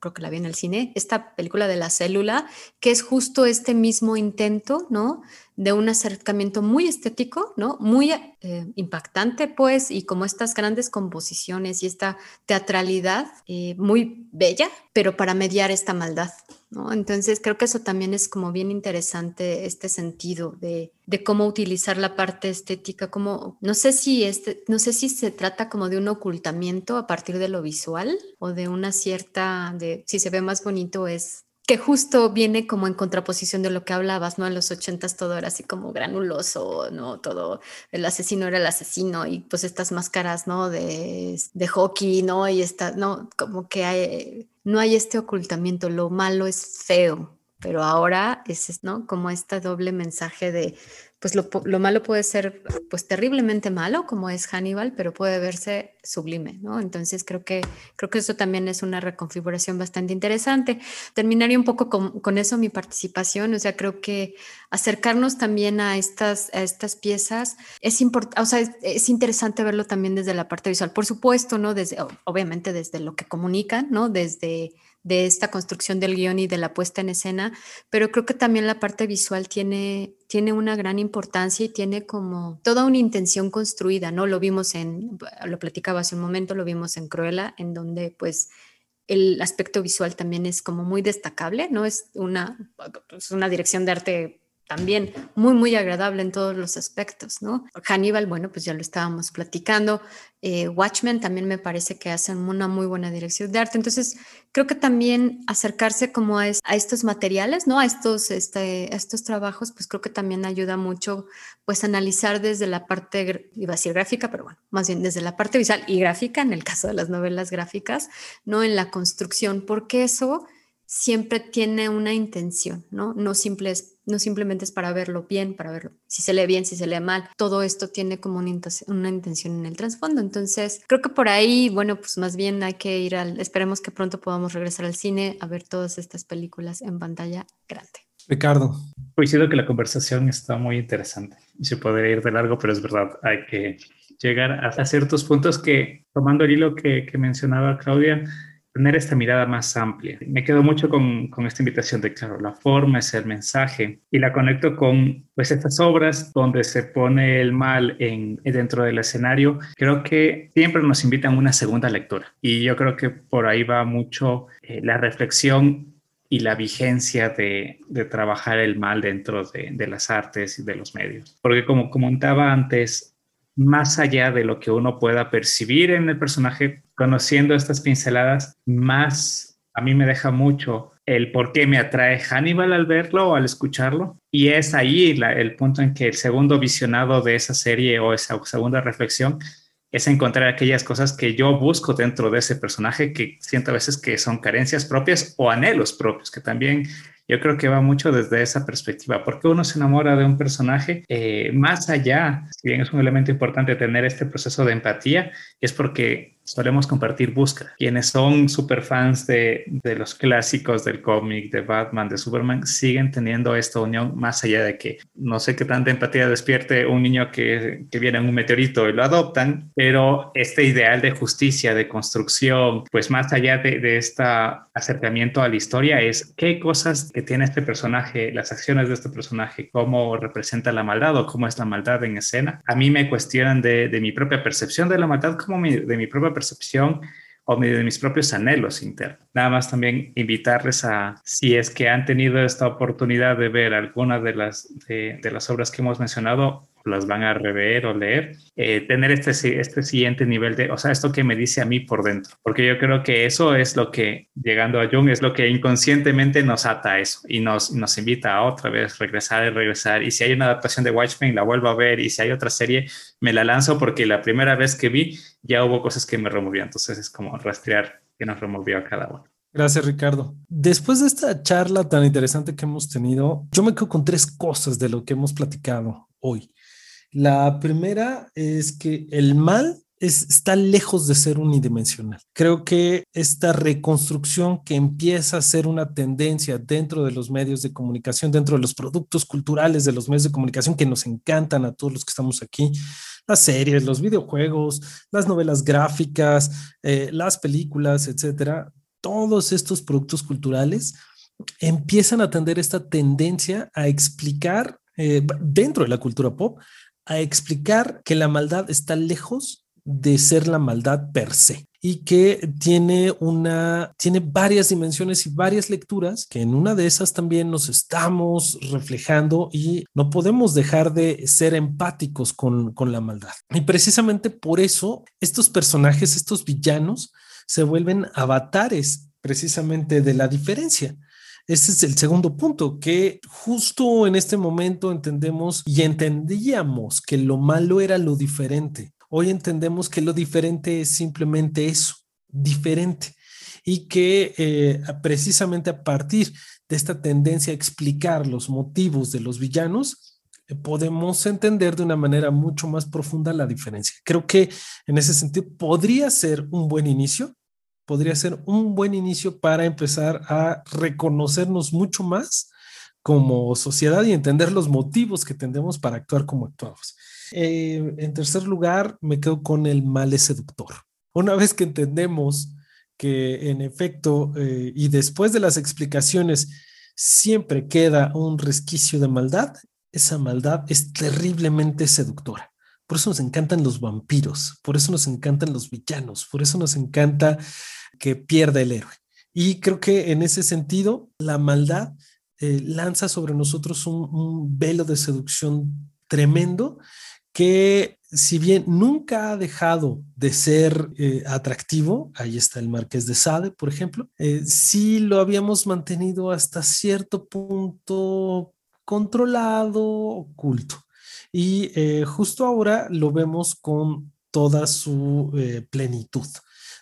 creo que la vi en el cine, esta película de la célula, que es justo este mismo intento, ¿no? De un acercamiento muy estético, ¿no? Muy eh, impactante, pues, y como estas grandes composiciones y esta teatralidad eh, muy bella, pero para mediar esta maldad, ¿no? Entonces creo que eso también es como bien interesante, este sentido de, de cómo utilizar la parte estética, como, no sé si este, no sé si se trata como de un ocultamiento a partir de lo visual o de una cierta, de si se ve más bonito es que justo viene como en contraposición de lo que hablabas, ¿no? En los ochentas todo era así como granuloso, ¿no? Todo, el asesino era el asesino y pues estas máscaras, ¿no? De, de hockey, ¿no? Y está, ¿no? Como que hay, no hay este ocultamiento, lo malo es feo, pero ahora es, ¿no? Como este doble mensaje de, pues lo, malo puede ser pues terriblemente malo como es Hannibal, pero puede verse sublime, ¿no? Entonces creo que, creo que eso también es una reconfiguración bastante interesante. Terminaría un poco con, eso mi participación, o sea, creo que acercarnos también a estas, a estas piezas es importante, o sea, es, interesante verlo también desde la parte visual, por supuesto, ¿no? Desde, obviamente desde lo que comunican, ¿no? Desde de esta construcción del guion y de la puesta en escena, pero creo que también la parte visual tiene, tiene una gran importancia y tiene como toda una intención construida, ¿no? Lo vimos en, lo platicaba hace un momento, lo vimos en Cruella, en donde pues el aspecto visual también es como muy destacable, ¿no? Es una, es una dirección de arte también muy, muy agradable en todos los aspectos, ¿no? Hannibal, bueno, pues ya lo estábamos platicando. Eh, Watchmen también me parece que hacen una muy buena dirección de arte. Entonces, creo que también acercarse como a, estos materiales, ¿no? A estos, este, estos trabajos, pues creo que también ayuda mucho, pues analizar desde la parte, iba a decir gráfica, pero bueno, más bien desde la parte visual y gráfica, en el caso de las novelas gráficas, ¿no? En la construcción, porque eso siempre tiene una intención, ¿no? No, simple no simplemente es para verlo bien, para verlo si se lee bien, si se lee mal. Todo esto tiene como una, una intención en el trasfondo. Entonces, creo que por ahí, bueno, pues más bien hay que ir al, esperemos que pronto podamos regresar al cine a ver todas estas películas en pantalla grande. Ricardo. Coincido que la conversación está muy interesante y se podría ir de largo, pero es verdad, hay que llegar a ciertos puntos que, tomando el hilo que, que mencionaba Claudia, tener esta mirada más amplia. Me quedo mucho con, con, esta invitación de, claro, la forma es el mensaje y la conecto con pues estas obras donde se pone el mal en, dentro del escenario. Creo que siempre nos invitan una segunda lectura y yo creo que por ahí va mucho eh, la reflexión y la vigencia de, de trabajar el mal dentro de, de, las artes y de los medios. Porque como comentaba antes, más allá de lo que uno pueda percibir en el personaje, conociendo estas pinceladas, más a mí me deja mucho el por qué me atrae Hannibal al verlo o al escucharlo. Y es ahí el punto en que el segundo visionado de esa serie o esa segunda reflexión es encontrar aquellas cosas que yo busco dentro de ese personaje que siento a veces que son carencias propias o anhelos propios, que también yo creo que va mucho desde esa perspectiva, porque uno se enamora de un personaje eh, más allá, si bien es un elemento importante tener este proceso de empatía, es porque solemos compartir búsqueda. Quienes son super fans de, de los clásicos del cómic, de Batman, de Superman, siguen teniendo esta unión más allá de que no sé qué tanta empatía despierte un niño que, que viene en un meteorito y lo adoptan, pero este ideal de justicia, de construcción, pues más allá de, de este acercamiento a la historia es qué cosas que tiene este personaje, las acciones de este personaje, cómo representa la maldad o cómo es la maldad en escena. A mí me cuestionan de, de mi propia percepción de la maldad como de mi propia percepción o de mis propios anhelos internos. Nada más también invitarles a, si es que han tenido esta oportunidad de ver alguna de las, de, de las obras que hemos mencionado, las van a rever o leer, eh, tener este, este siguiente nivel de, o sea, esto que me dice a mí por dentro, porque yo creo que eso es lo que, llegando a Jung, es lo que inconscientemente nos ata a eso y nos, nos invita a otra vez regresar y regresar. Y si hay una adaptación de Watchmen, la vuelvo a ver, y si hay otra serie, me la lanzo porque la primera vez que vi ya hubo cosas que me removían, entonces es como rastrear que nos removió a cada uno. Gracias, Ricardo. Después de esta charla tan interesante que hemos tenido, yo me quedo con tres cosas de lo que hemos platicado hoy. La primera es que el mal está lejos de ser unidimensional. Creo que esta reconstrucción que empieza a ser una tendencia dentro de los medios de comunicación, dentro de los productos culturales de los medios de comunicación que nos encantan a todos los que estamos aquí, las series, los videojuegos, las novelas gráficas, eh, las películas, etcétera, todos estos productos culturales empiezan a atender esta tendencia a explicar eh, dentro de la cultura pop, a explicar que la maldad está lejos de ser la maldad per se y que tiene una tiene varias dimensiones y varias lecturas que en una de esas también nos estamos reflejando y no podemos dejar de ser empáticos con, con la maldad. Y precisamente por eso estos personajes, estos villanos, se vuelven avatares precisamente de la diferencia. Este es el segundo punto, que justo en este momento entendemos y entendíamos que lo malo era lo diferente. Hoy entendemos que lo diferente es simplemente eso, diferente. Y que eh, precisamente a partir de esta tendencia a explicar los motivos de los villanos, eh, podemos entender de una manera mucho más profunda la diferencia. Creo que en ese sentido podría ser un buen inicio, podría ser un buen inicio para empezar a reconocernos mucho más como sociedad y entender los motivos que tendemos para actuar como actuamos. Eh, en tercer lugar, me quedo con el mal seductor. Una vez que entendemos que en efecto, eh, y después de las explicaciones, siempre queda un resquicio de maldad, esa maldad es terriblemente seductora. Por eso nos encantan los vampiros, por eso nos encantan los villanos, por eso nos encanta que pierda el héroe. Y creo que en ese sentido, la maldad eh, lanza sobre nosotros un, velo de seducción tremendo que si bien nunca ha dejado de ser eh, atractivo, ahí está el Marqués de Sade, por ejemplo, eh, sí lo habíamos mantenido hasta cierto punto controlado, oculto. Y justo ahora lo vemos con toda su plenitud.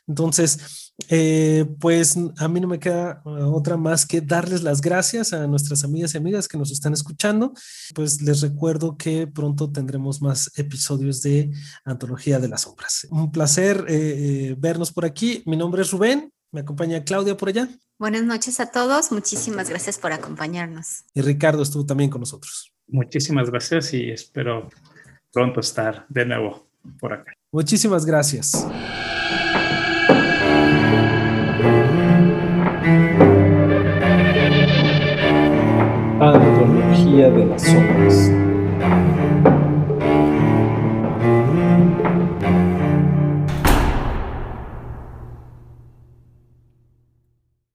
Entonces, eh, pues a mí no me queda uh, otra más que darles las gracias a nuestras amigas y amigas que nos están escuchando. Pues les recuerdo que pronto tendremos más episodios de Antología de las Sombras. Un placer eh, eh, vernos por aquí. Mi nombre es Rubén. Me acompaña Claudia por allá. Buenas noches a todos. Muchísimas gracias por acompañarnos. Y Ricardo estuvo también con nosotros. Muchísimas gracias y espero pronto estar de nuevo por acá. Muchísimas gracias. De las Sombras.